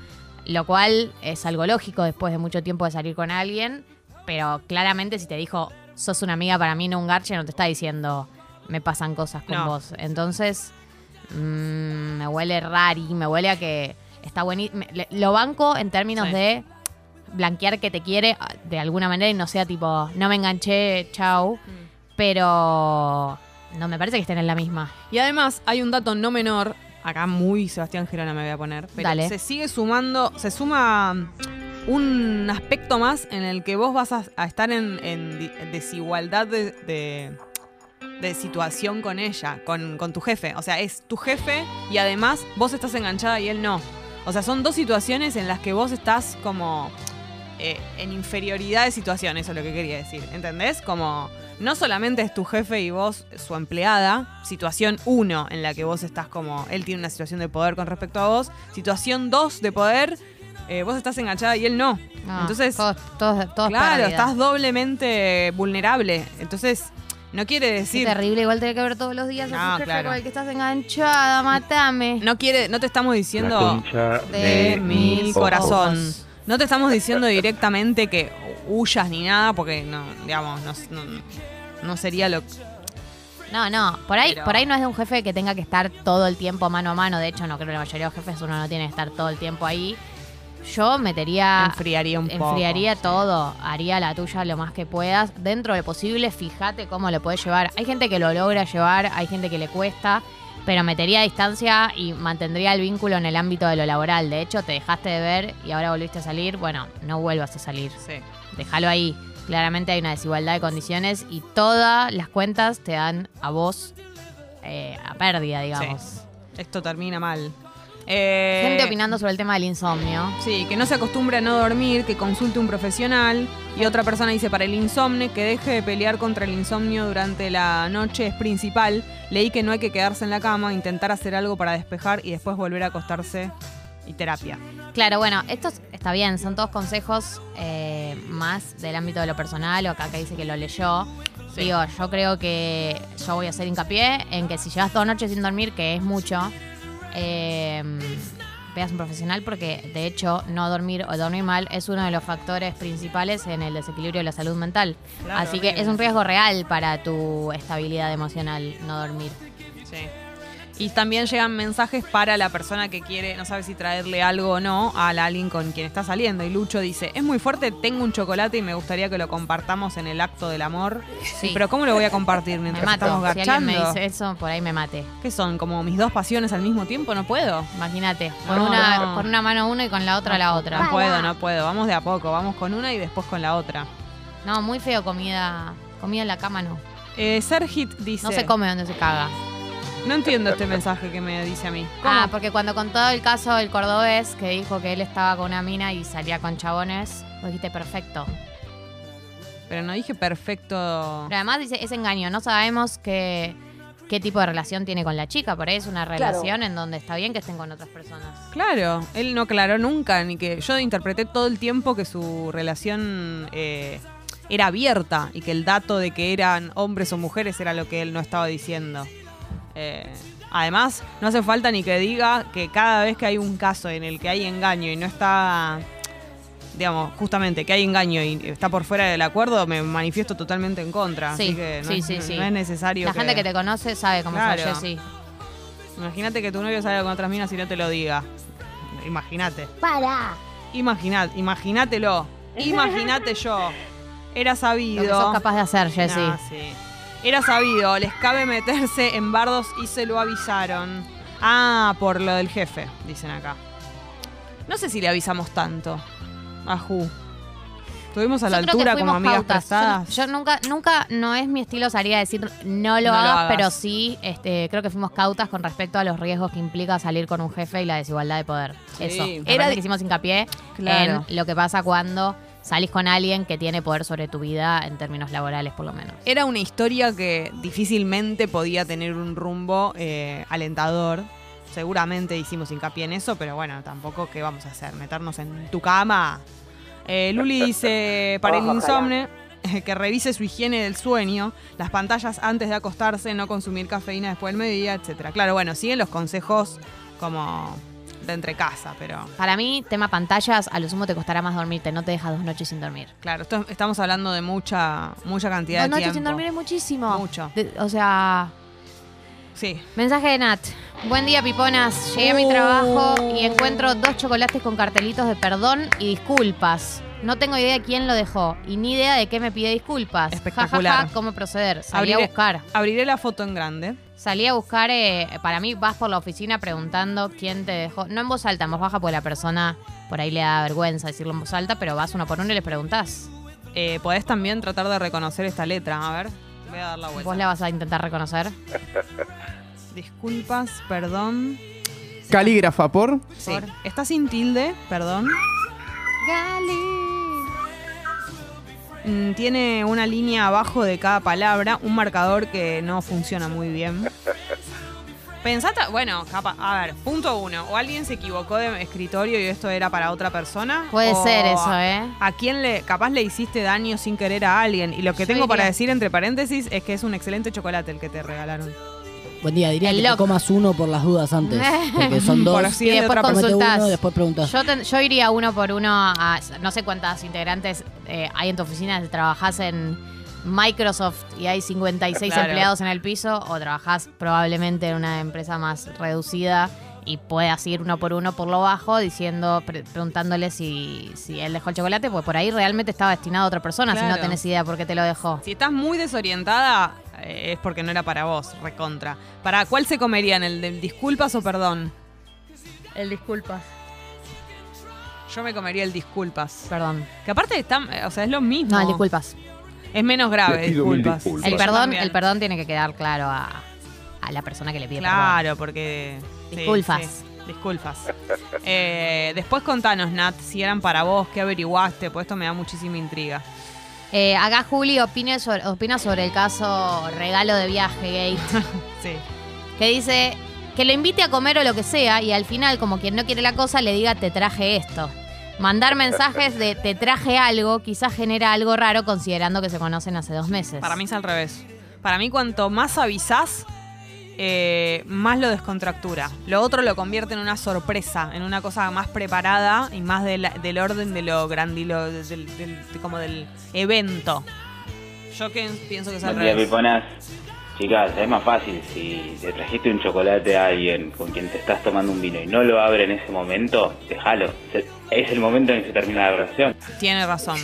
lo cual es algo lógico después de mucho tiempo de salir con alguien, pero claramente si te dijo, sos una amiga para mí, no un garche, no te está diciendo, me pasan cosas con No. vos. Entonces, mm, me huele rari, me huele a que está buenísimo. Lo banco en términos Sí. de blanquear que te quiere ah, de alguna manera y no sea tipo, no me enganché, chau. Mm. Pero no me parece que estén en la misma. Y además hay un dato no menor, acá muy Sebastián Girona me voy a poner, pero Dale. se sigue sumando, se suma un aspecto más en el que vos vas a, a estar en, desigualdad de, de- de situación con ella, con, con tu jefe. O sea, es tu jefe y además vos estás enganchada y él no. O sea, son dos situaciones en las que vos estás como eh, en inferioridad de situación, eso es lo que quería decir. ¿Entendés? Como no solamente es tu jefe y vos su empleada, situación uno en la que vos estás como, él tiene una situación de poder con respecto a vos, situación dos de poder, eh, vos estás enganchada y él no. No, Entonces, todos, todos, todos claro, estás doblemente vulnerable. Entonces, no quiere decir... terrible, igual tener que ver todos los días a tu jefe claro. con el que estás enganchada, matame. No quiere, no te estamos diciendo de de mi corazón. No te estamos diciendo directamente que huyas ni nada, porque no, digamos, no, no- no sería lo No, no, por ahí, Pero- por ahí no es de un jefe que tenga que estar todo el tiempo mano a mano. De hecho, no creo que la mayoría de los jefes uno no tiene que estar todo el tiempo ahí. Yo metería, enfriaría un poco. enfriaría todo, haría la tuya lo más que puedas. Dentro de lo posible, fíjate cómo lo puedes llevar. Hay gente que lo logra llevar, hay gente que le cuesta, pero metería distancia y mantendría el vínculo en el ámbito de lo laboral. De hecho, te dejaste de ver y ahora volviste a salir. Bueno, no vuelvas a salir. Sí. Déjalo ahí. Claramente hay una desigualdad de condiciones y todas las cuentas te dan a vos eh, a pérdida, digamos. Esto termina mal. Eh, Gente opinando sobre el tema del insomnio. Sí, que no se acostumbre a no dormir, que consulte un profesional. Y otra persona dice para el insomnio, que deje de pelear contra el insomnio durante la noche es principal. Leí que no hay que quedarse en la cama, intentar hacer algo para despejar y después volver a acostarse y terapia. Claro, bueno, esto está bien, son todos consejos eh, más del ámbito de lo personal, o acá que dice que lo leyó. Sí. Digo, yo creo que yo voy a hacer hincapié en que si llevas dos noches sin dormir, que es mucho, eh, veas un profesional porque de hecho no dormir o dormir mal es uno de los factores principales en el desequilibrio de la salud mental. Claro, Así que es un riesgo real para tu estabilidad emocional no dormir. Sí. Y también llegan mensajes para la persona que quiere, no sabe si traerle algo o no, a la alguien con quien está saliendo. Y Lucho dice, es muy fuerte, tengo un chocolate y me gustaría que lo compartamos en el acto del amor. Sí. Pero ¿cómo lo voy a compartir Me mientras mato. estamos Si alguien me garchando? dice eso, por ahí me mate. ¿Qué son? ¿Como mis dos pasiones al mismo tiempo? No puedo. Imagínate, con, No, una, no. con una mano uno y con la otra la otra. No puedo, no puedo. Vamos de a poco. Vamos con una y después con la otra. No, muy feo comida. Comida en la cama no. Eh, Sergit dice... No se come donde se caga. No entiendo este mensaje que me dice a mí. ¿Cómo? Ah, porque cuando contó el caso del cordobés que dijo que él estaba con una mina y salía con chabones, vos dijiste perfecto. Pero no dije perfecto... Pero además dice, es engaño. No sabemos que qué tipo de relación tiene con la chica. Por ahí es una relación en donde está bien que estén con otras personas. Claro, él no aclaró nunca, ni que yo interpreté todo el tiempo que su relación eh, era abierta y que el dato de que eran hombres o mujeres era lo que él no estaba diciendo. Eh, además, no hace falta ni que diga que cada vez que hay un caso en el que hay engaño y no está, digamos, justamente que hay engaño y está por fuera del acuerdo, me manifiesto totalmente en contra. Sí, así que no, sí, es, sí, no- sí. no es necesario. La gente que te conoce sabe cómo Claro. soy Jessy. Imagínate que tu novio salga con otras minas y no te lo diga. Imagínate. Para. Imaginad, imagínatelo. *laughs* Imagínate yo. Era sabido. Lo que sos capaz de hacer, Jessy. Nah, sí. Era sabido, les cabe meterse en bardos y se lo avisaron. Ah, por lo del jefe, dicen acá. No sé si le avisamos tanto a Ju. Estuvimos a la Yo altura como amigas pautas. Yo no- prestadas. Yo, nunca, nunca, no es mi estilo salir a decir no lo, No lo hagas, pero sí, este, creo que fuimos cautas con respecto a los riesgos que implica salir con un jefe y la desigualdad de poder. Sí. Eso. Era Era que hicimos hincapié Claro. en lo que pasa cuando salís con alguien que tiene poder sobre tu vida en términos laborales, por lo menos. Era una historia que difícilmente podía tener un rumbo eh, alentador. Seguramente hicimos hincapié en eso, pero bueno, tampoco qué vamos a hacer, meternos en tu cama. Eh, Luli dice para el insomnio *laughs* que revise su higiene del sueño, las pantallas antes de acostarse, no consumir cafeína después del mediodía, etcétera. Claro, bueno, siguen los consejos como de entre casa, pero Para mí, tema pantallas, a lo sumo te costará más dormirte, no te dejas dos noches sin dormir. claro, esto- estamos hablando de mucha mucha cantidad Dos de noches tiempo. sin dormir es muchísimo. Mucho. De- o sea, Sí. Mensaje de Nat. Buen día, piponas. Llegué a mi Oh. trabajo y encuentro dos chocolates con cartelitos de perdón y disculpas. No tengo idea quién lo dejó y ni idea de qué me pide disculpas. Espectacular. Ja, ja, ja, cómo proceder. Salí a Abriré- buscar. Abriré la foto en grande. Salí a buscar, eh, para mí vas por la oficina preguntando quién te dejó. No en voz alta, en voz baja, porque la persona por ahí le da vergüenza decirlo en voz alta, pero vas uno por uno y les preguntás. Eh, podés también tratar de reconocer esta letra. A ver, voy a dar la vuelta. Vos la vas a intentar reconocer. *laughs* Disculpas, perdón. Calígrafa por. Sí. Está sin tilde, perdón. Tiene una línea abajo de cada palabra, un marcador que no funciona muy bien. *laughs* Pensate, bueno, capa- a ver, punto uno. O alguien se equivocó de escritorio y esto era para otra persona. Puede o ser eso, ¿eh? ¿A quién le, capaz le hiciste daño sin querer a alguien? Y lo que Yo tengo para decir entre paréntesis es que es un excelente chocolate el que te regalaron. Buen día, diría El que te lock. comas uno por las dudas antes. Porque son *laughs* dos. Y de después consultás. uno, después preguntas. Yo, ten- yo iría uno por uno a. No sé cuántas integrantes eh, hay en tu oficina. Si trabajás en Microsoft y hay 56 Claro. empleados en el piso, o trabajás probablemente en una empresa más reducida y puedas ir uno por uno por lo bajo diciendo, pre- preguntándole si, si él dejó el chocolate, pues por ahí realmente estaba destinado a otra persona si no tenés idea por qué te lo dejó. Si estás muy desorientada, es porque no era para vos, recontra. ¿Para cuál se comerían? ¿El de disculpas o perdón? El disculpas. Yo me comería el disculpas. Perdón. Que aparte está, eh, o sea, es lo mismo. No, el disculpas. Es menos grave, disculpas. disculpas. El perdón, el perdón tiene que quedar claro a, a la persona que le pide perdón. Claro, porque. sí, Disculpas. sí, disculpas. Eh, después contanos, Nat, si eran para vos, qué averiguaste, pues esto me da muchísima intriga. Eh, acá Juli sobre- opina sobre el caso regalo de viaje gate, *laughs* Sí. que dice que lo invite a comer o lo que sea y al final, como quien no quiere la cosa, le diga te traje esto. Mandar mensajes de te traje algo quizás genera algo raro considerando que se conocen hace dos meses. Para mí es al revés. Para mí, cuanto más avisás, eh, más lo descontractura. Lo otro lo convierte en una sorpresa, en una cosa más preparada y más del, del orden de lo grandilo, del, del- de- como del evento. Yo que pienso que es al Buen día, revés. piponas. Chicas, es más fácil si te trajiste un chocolate a alguien con quien te estás tomando un vino y no lo abre en ese momento, déjalo. Es el momento en que se termina la relación. Tiene razón.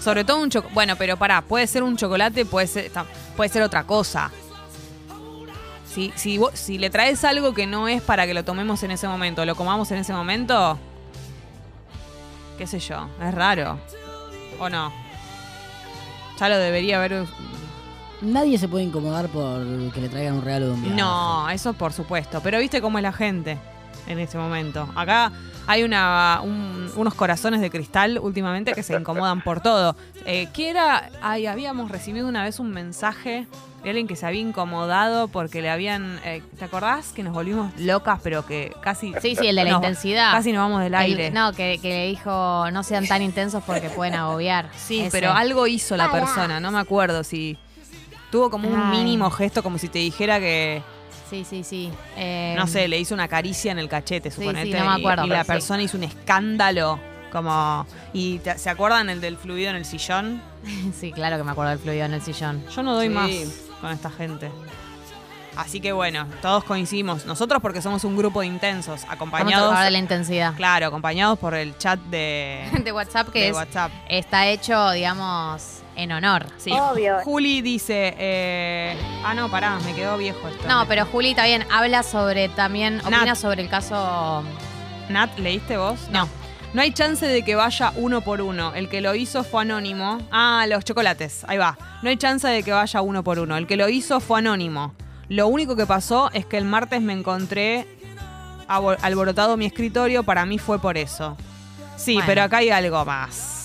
Sobre todo un chocolate. Bueno, pero pará, puede ser un chocolate, puede ser, puede ser otra cosa. Si, si, vos- si le traes algo que no es para que lo tomemos en ese momento, lo comamos en ese momento, qué sé yo, es raro. ¿O no? Ya lo debería haber. Nadie se puede incomodar por que le traigan un regalo de un viaje. No, eso por supuesto. Pero viste cómo es la gente en ese momento. Acá hay una, un- unos corazones de cristal últimamente que se incomodan por todo. Eh, ¿Qué era? Ay, habíamos recibido una vez un mensaje de alguien que se había incomodado porque le habían... eh, ¿Te acordás? Que nos volvimos locas, pero que casi... Sí, sí, el de la nos- intensidad. Casi nos vamos del El- aire. no, que, que le dijo no sean tan intensos porque pueden agobiar. Sí, Ese. pero algo hizo la persona, no me acuerdo si... Tuvo como un Ay. mínimo gesto, como si te dijera que... Sí, sí, sí. Eh, no sé, le hizo una caricia en el cachete, sí, suponete. no me acuerdo, y, la sí. persona hizo un escándalo. Como. ¿Y te- se acuerdan el del fluido en el sillón? *laughs* Sí, claro que me acuerdo del fluido en el sillón. Yo no doy Sí. más con esta gente. Así que bueno, todos coincidimos. Nosotros porque somos un grupo de intensos, Vamos a acompañados. de la intensidad. Claro, acompañados por el chat de, *laughs* De WhatsApp que de es, WhatsApp. está hecho, digamos, en honor. Sí. Juli dice. eh, ah, no, pará, me quedó viejo esto. No, pero Juli también habla sobre también, opina Nat. sobre el caso. Nat, ¿leíste vos? No. No hay chance de que vaya uno por uno. El que lo hizo fue anónimo. Ah, los chocolates. Ahí va. No hay chance de que vaya uno por uno. El que lo hizo fue anónimo. Lo único que pasó es que el martes me encontré alborotado mi escritorio. Para mí fue por eso. Sí, Bueno. pero acá hay algo más.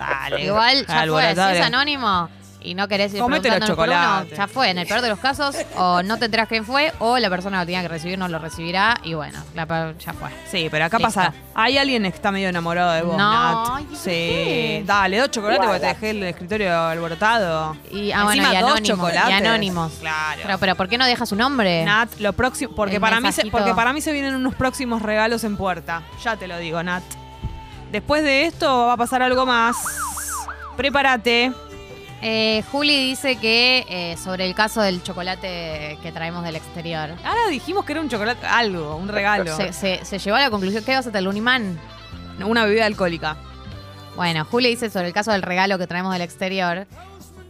Dale. Igual ya fue, si es anónimo y no querés ir Comete los por uno, chocolates. ya fue. En el peor de los casos, o no te enterás quién fue, o la persona que lo tenía que recibir no lo recibirá, y bueno, la ya fue. Sí, pero acá Listo. pasa. Hay alguien que está medio enamorado de vos, No, Nat. ay, ¿por Sí. Dale, dos chocolates porque te dejé el escritorio alborotado. Y, ah, bueno, Encima, y dos anónimos. chocolates. Y anónimos. Claro. Pero, pero, ¿por qué no deja su nombre? Nat, lo próximo, porque El para mí se, mensajito. porque para mí se vienen unos próximos regalos en puerta. Ya te lo digo, Nat. Después de esto va a pasar algo más. Prepárate. Eh, Juli dice que eh, sobre el caso del chocolate que traemos del exterior. Ahora dijimos que era un chocolate, algo, un regalo. Se, se- se llegó a la conclusión que vas a tener un imán. Una bebida alcohólica. Bueno, Juli dice sobre el caso del regalo que traemos del exterior.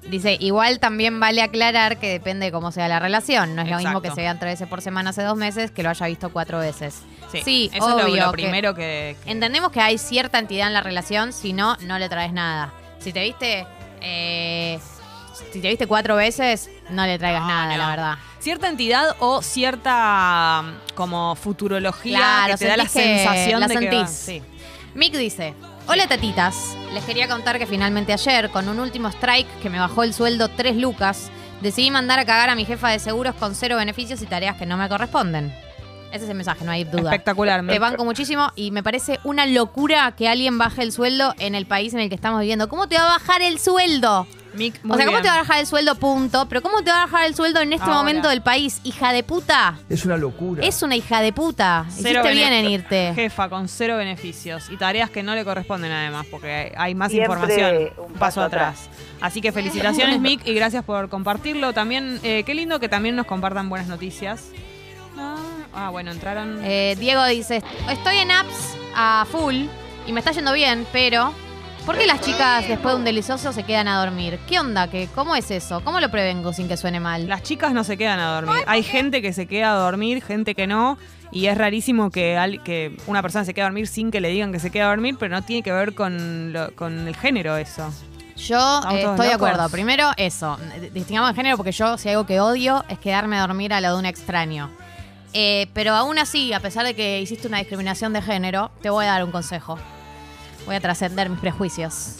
Dice, igual también vale aclarar que depende de cómo sea la relación. No es lo mismo que se vean tres veces por semana hace dos meses que lo haya visto cuatro veces. Sí, eso es lo- que- primero que, que- Entendemos que hay cierta entidad en la relación, si no, no le traes nada. Si te viste, eh, si te viste cuatro veces, no le traigas No, nada, no. la verdad. Cierta entidad o cierta mm, como futurología Claro, que te da la que sensación la de que va- sentís. sí. Mick dice, hola tatitas, les quería contar que finalmente ayer, con un último strike que me bajó el sueldo 3 lucas, decidí mandar a cagar a mi jefa de seguros con cero beneficios y tareas que no me corresponden. Ese es el mensaje, no hay duda. Espectacular. me- Te banco muchísimo y me parece una locura que alguien baje el sueldo en el país en el que estamos viviendo. ¿Cómo te va a bajar el sueldo? Mick, o sea, ¿cómo bien. te va a bajar el sueldo, punto? Pero ¿cómo te va a bajar el sueldo en este Ahora. momento del país? Hija de puta. Es una locura. Es una hija de puta. Cero Hiciste bien en irte. Jefa con cero beneficios y tareas que no le corresponden además, porque hay más Siempre información. un paso paso atrás. Así que felicitaciones, Mick, y gracias por compartirlo. También, eh, qué lindo que también nos compartan buenas noticias. Ah, bueno, entraron. Eh, Diego dice, estoy en apps a full y me está yendo bien, pero ¿por qué las chicas después de un delicioso se quedan a dormir? ¿Qué onda? ¿Qué, ¿Cómo es eso? ¿Cómo lo prevengo sin que suene mal? Las chicas no se quedan a dormir. Hay gente que se queda a dormir, gente que no. Y es rarísimo que, al- que una persona se quede a dormir sin que le digan que se queda a dormir, pero no tiene que ver con, lo- con el género eso. Yo ¿Estamos eh, estoy de acuerdo. Primero, eso. Distingamos el género porque yo, si hay algo que odio, es quedarme a dormir a lo de un extraño. Eh, pero aún así, a pesar de que hiciste una discriminación de género, te voy a dar un consejo. Voy a trascender mis prejuicios.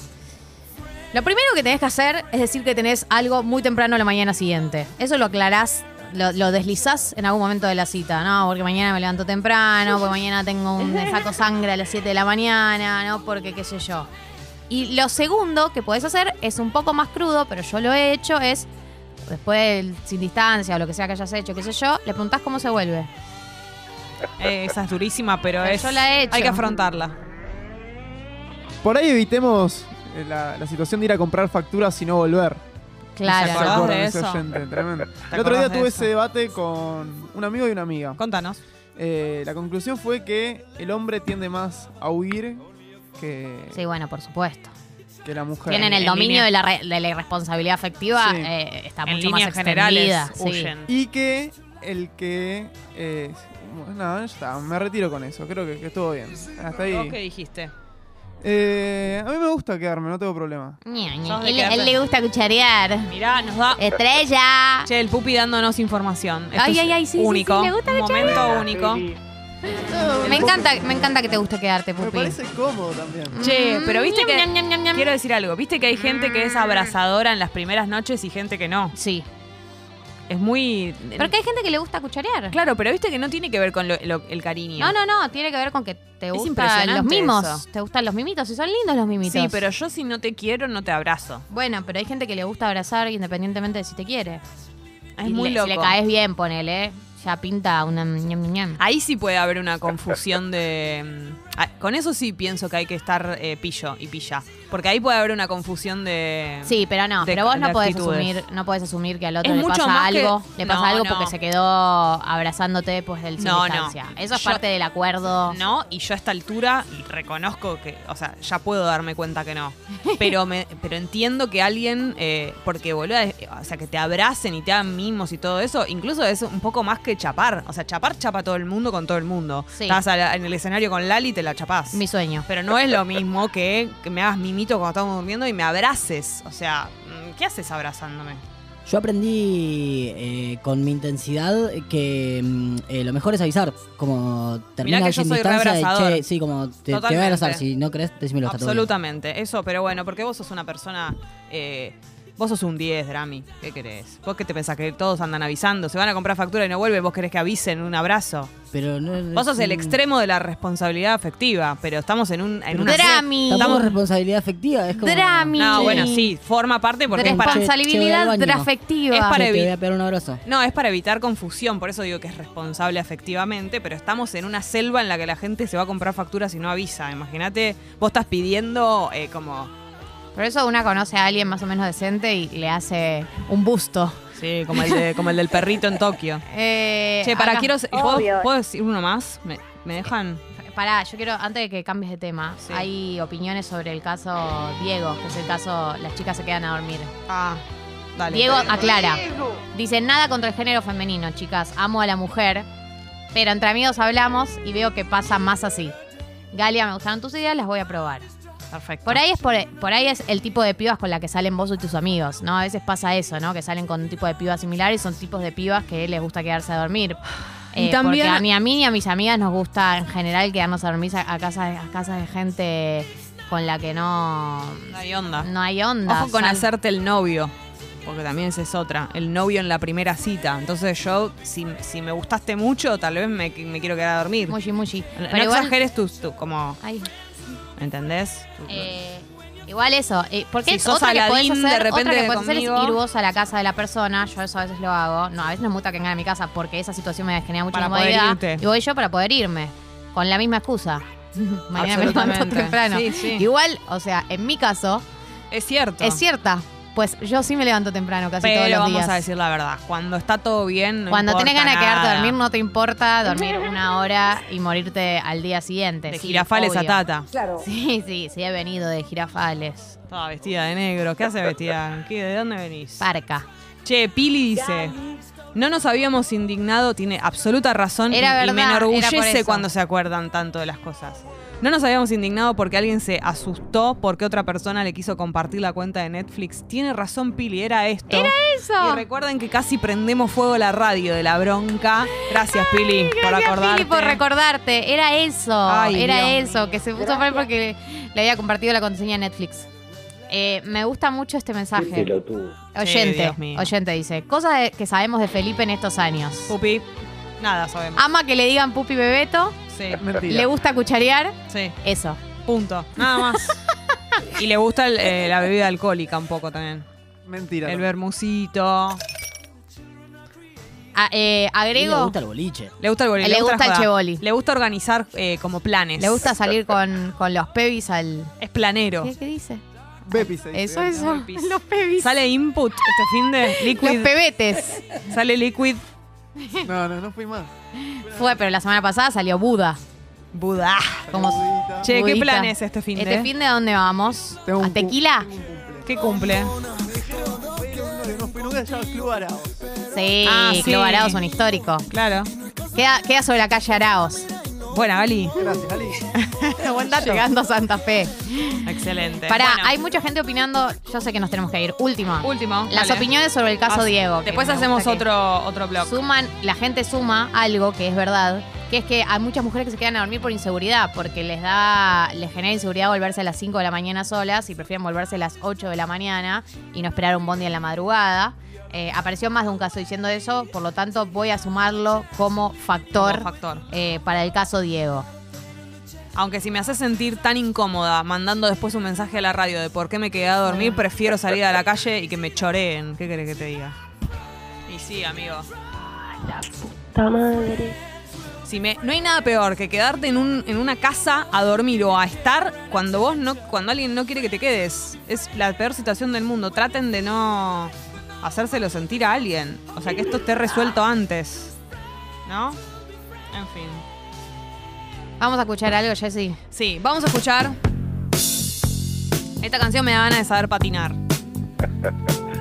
Lo primero que tenés que hacer es decir que tenés algo muy temprano la mañana siguiente. Eso lo aclarás, lo, lo deslizás en algún momento de la cita. No, porque mañana me levanto temprano, porque mañana tengo un *laughs* saco sangre a las 7 de la mañana, no, porque qué sé yo. Y lo segundo que podés hacer es un poco más crudo, pero yo lo he hecho, es después, sin distancia o lo que sea que hayas hecho, qué sé yo, le preguntás cómo se vuelve. Eh, esa es durísima, pero Pero es. yo la he hecho. Hay que afrontarla. Por ahí evitemos eh, la, la situación de ir a comprar facturas y no volver. ¿Se Claro. acordás acuerdan de ese eso? oyente? Tremendo. El otro acordás día de tuve eso? ese debate con un amigo y una amiga. Contanos. Eh, la conclusión fue que el hombre tiende más a huir que, Sí, bueno, por supuesto. Que la mujer. Tienen el en dominio línea- de la, re- de la irresponsabilidad afectiva, Sí. eh, está en mucho más líneas generales extendida. sí. huyen. Y que el que... eh, no, ya está, me retiro con eso. Creo que, que estuvo bien. Hasta ¿Vos qué ahí. dijiste? Eh, a mí me gusta quedarme, no tengo problema. Ña, ña. Sos de Él, quedarte- él le gusta cucharear. Mirá, nos da. Estrella. Che, el pupi dándonos información. Esto Ay, es ay, ay, sí, sí, único. sí, le gusta Un momento único. Me encanta, me encanta que te guste quedarte, Me Pupi. parece cómodo también. Che, pero viste que. Ñam, ñam, ñam, ñam. Quiero decir algo. Viste que hay gente que es abrazadora en las primeras noches y gente que no. Sí. Es muy. Pero que hay gente que le gusta cucharear. Claro, pero viste que no tiene que ver con lo- lo- el cariño. No, no, no, tiene que ver con que te Es gustan impresionante los mimos. eso. Te gustan los mimitos y son lindos los mimitos. Sí, pero yo si no te quiero, no te abrazo. Bueno, pero hay gente que le gusta abrazar independientemente de si te quiere. Es Y muy le- loco. Si le caes bien, ponele. Ya pinta una ñam, ñam. Ahí sí puede haber una confusión de. mm, ah, Con eso sí pienso que hay que estar eh, pillo y pilla. Porque ahí puede haber una confusión de. Sí, pero no, de- pero vos no podés actitudes. asumir, no podés asumir que al otro Es le pasa que- algo, le pasa No, algo no. porque se quedó abrazándote después del sin No, distancia. Eso es Yo- parte del acuerdo. No, y yo a esta altura reconozco que, o sea, ya puedo darme cuenta que no. *laughs* Pero me, pero entiendo que alguien, eh, porque boludo, o sea, que te abracen y te hagan mimos y todo eso, incluso es un poco más que chapar. O sea, chapar chapa todo el mundo con todo el mundo. Sí. Estás en el escenario con Lali y te la chapás. Mi sueño. Pero no es lo mismo que, que me hagas mimito cuando estamos durmiendo y me abraces. O sea, mm, ¿qué haces abrazándome? Yo aprendí eh, con mi intensidad que mm, eh, lo mejor es avisar. Como termina que yo soy distancia y che, sí, como te, te voy a abrazar. Si no crees, decímelo. Absolutamente, eso, pero bueno, porque vos sos una persona. eh, vos sos un 10, Drami. ¿Qué querés? ¿Vos qué te pensás? Que todos andan avisando. Se van a comprar factura y no vuelven. ¿Vos querés que avisen un abrazo? Pero no, Vos sos es el extremo de la responsabilidad afectiva, pero estamos en, un, en una. Drami. Estamos- es responsabilidad afectiva, es como... Drami. No, bueno, sí, forma parte porque es para. Responsabilidad drafectiva. Es para te evi- voy a pegar un abrazo. No, es para evitar confusión, por eso digo que es responsable afectivamente, pero estamos en una selva en la que la gente se va a comprar facturas y no avisa. Imagínate, vos estás pidiendo eh, como Por eso una conoce a alguien más o menos decente y le hace un busto. Sí, como el, de- como el del perrito en Tokio. *laughs* Eh, Che, para, acá- quiero. ¿puedo, puedo decir uno más? ¿Me, me dejan? Pará, yo quiero, antes de que cambies de tema, Sí. hay opiniones sobre el caso Diego, que es el caso Las chicas se quedan a dormir. Ah, dale. Diego aclara. Dice, nada contra el género femenino, chicas. Amo a la mujer, pero entre amigos hablamos y veo que pasa más así. Galia, me gustaron tus ideas, las voy a probar. Perfecto. Por ahí es por, por ahí es el tipo de pibas con la que salen vos y tus amigos, ¿no? A veces pasa eso, ¿no? Que salen con un tipo de pibas similares y son tipos de pibas que les gusta quedarse a dormir. Y Eh, también- Porque ni a mí ni a mis amigas nos gusta en general quedarnos a dormir a, a casa, a casa de gente con la que no, No hay onda. no hay onda. Ojo con Sal- hacerte el novio. Porque también esa es otra. El novio en la primera cita. Entonces yo, si, si me gustaste mucho, tal vez me, me quiero quedar a dormir. Muchi, muchi. no Pero igual, exageres tus, tu- como, Ay, ¿entendés? eh, igual eso. eh, porque Si es sos otra que podés Aladín, de hacer, repente otra que podés hacer es conmigo. ir vos a la casa de la persona. Yo eso a veces lo hago. No, a veces no me gusta que vengan a mi casa porque esa situación me genera mucha Para poder incomodidad. irte. Y voy yo para poder irme. Con la misma excusa. *laughs* Mañana me levanto Absolutamente. temprano. Sí, sí. Igual, o sea, en mi caso, Es cierto. es cierta. Pues yo sí me levanto temprano casi todos Pero los vamos días. a decir la verdad. Cuando está todo bien. no Cuando tenés importa ganas de quedarte a dormir, no te importa dormir *laughs* una hora y morirte al día siguiente. De Sí, girafales a. Tata. Sí, sí, sí, he venido de girafales. Toda vestida de negro. ¿Qué hace vestida? *laughs* ¿Qué, ¿De dónde venís? Parca. Che, Pili dice. No nos habíamos indignado, tiene absoluta razón Era y, y me verdad, era por enorgullece eso. cuando se acuerdan tanto de las cosas. No nos habíamos indignado porque alguien se asustó porque otra persona le quiso compartir la cuenta de Netflix. Tiene razón Pili, era esto. Era Eso. Y recuerden que casi prendemos fuego la radio de la bronca. Gracias Pili por Gracias, acordarte. Pili, por recordarte. Era eso. Ay, era Dios eso. Que se puso mal porque le había compartido la contraseña de Netflix. Eh, me gusta mucho este mensaje. Sí, Oyente. Oyente dice. Cosas que sabemos de Felipe en estos años. Pupi, nada sabemos. Ama que le digan pupi bebeto. Sí, Mentira. Le gusta cucharear. sí, Eso. punto. Nada más. y le gusta el- eh, la bebida alcohólica un poco también. Mentira. El vermucito. A- eh, Y le agrego. gusta el boliche. Le gusta el boli. Le gusta el joda. cheboli. Le gusta organizar eh, como planes. Le gusta salir con, con los pebis al. Es planero. ¿Qué, qué dice? Bepi se dice. Eso, eso. Los pebis. Sale input este fin de Los liquid. pebetes. Sale liquid. *laughs* No, no, no fui más. Fue, pero la semana pasada salió Buda. Como Saludita. Che, ¿qué Budita. planes este fin de? ¿Este fin de dónde vamos? Tengo un ¿A cu- Tequila? tengo un cumple. ¿Qué cumple? Pero no fui nunca allá al Club Araos. Sí, Ah, sí. Club Araos, un histórico. Claro. Queda, queda sobre la calle Araos. Buena, Gali. Gracias, Ali. *laughs* Buen dato. Llegando a Santa Fe. Excelente. Pará, Bueno, hay mucha gente opinando. Yo sé que nos tenemos que ir. Último. Último. Las dale. opiniones sobre el caso Diego. Después hacemos otro, otro blog. Suman, la gente suma algo que es verdad, que es que hay muchas mujeres que se quedan a dormir por inseguridad, porque les da, les genera inseguridad volverse a las 5 de la mañana solas y prefieren volverse a las 8 de la mañana y no esperar un bondi en la madrugada. Eh, apareció más de un caso diciendo eso, por lo tanto voy a sumarlo como factor, Como factor. eh, para el caso Diego. Aunque si me hace sentir tan incómoda mandando después un mensaje a la radio de por qué me quedé a dormir, prefiero salir a la calle y que me choreen. ¿Qué querés que te diga? Y sí, amigo. Si me, no hay nada peor que quedarte en, un, en una casa a dormir o a estar cuando vos no, cuando alguien no quiere que te quedes. Es la peor situación del mundo. Traten de no hacérselo sentir a alguien. O sea, que esto esté resuelto antes. ¿No? En fin. Vamos a escuchar algo, Jessy. Sí, vamos a escuchar. Esta canción me da ganas de saber patinar.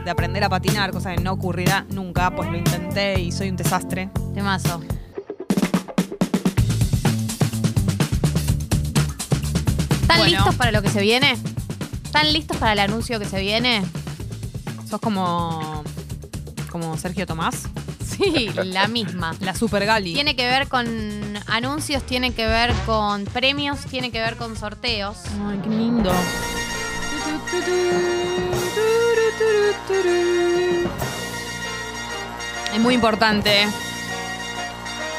De aprender a patinar, cosa que no ocurrirá nunca, pues lo intenté y soy un desastre. Temazo. ¿Están Bueno. listos para lo que se viene? ¿Están listos para el anuncio que se viene? Sos como. como Sergio Tomás. Sí, la misma. La Super Gali. Tiene que ver con anuncios, tiene que ver con premios, tiene que ver con sorteos. Ay, qué lindo. Es muy importante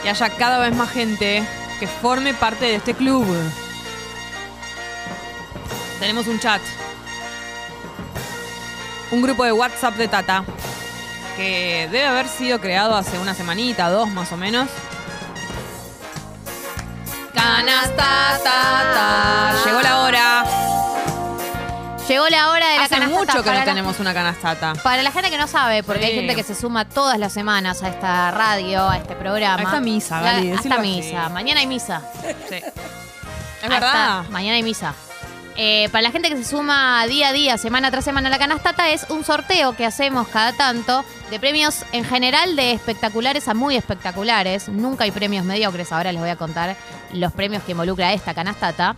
que haya cada vez más gente que forme parte de este club. Tenemos un chat. Un grupo de WhatsApp de Tata que debe haber sido creado hace una semanita, dos más o menos. Canasta, tata. Llegó la hora. Llegó la hora de la Hace canastata mucho que para no la- tenemos una canastata. Para la gente que no sabe, porque hay Sí. gente que se suma todas las semanas a esta radio, a este programa. A esta misa, Gali, a decilo esta así. misa. Mañana hay misa. Sí. Es verdad. Mañana hay misa. Eh, para la gente que se suma día a día, semana tras semana a la canastata, es un sorteo que hacemos cada tanto de premios en general de espectaculares a muy espectaculares. Nunca hay premios mediocres, ahora les voy a contar los premios que involucra esta canastata.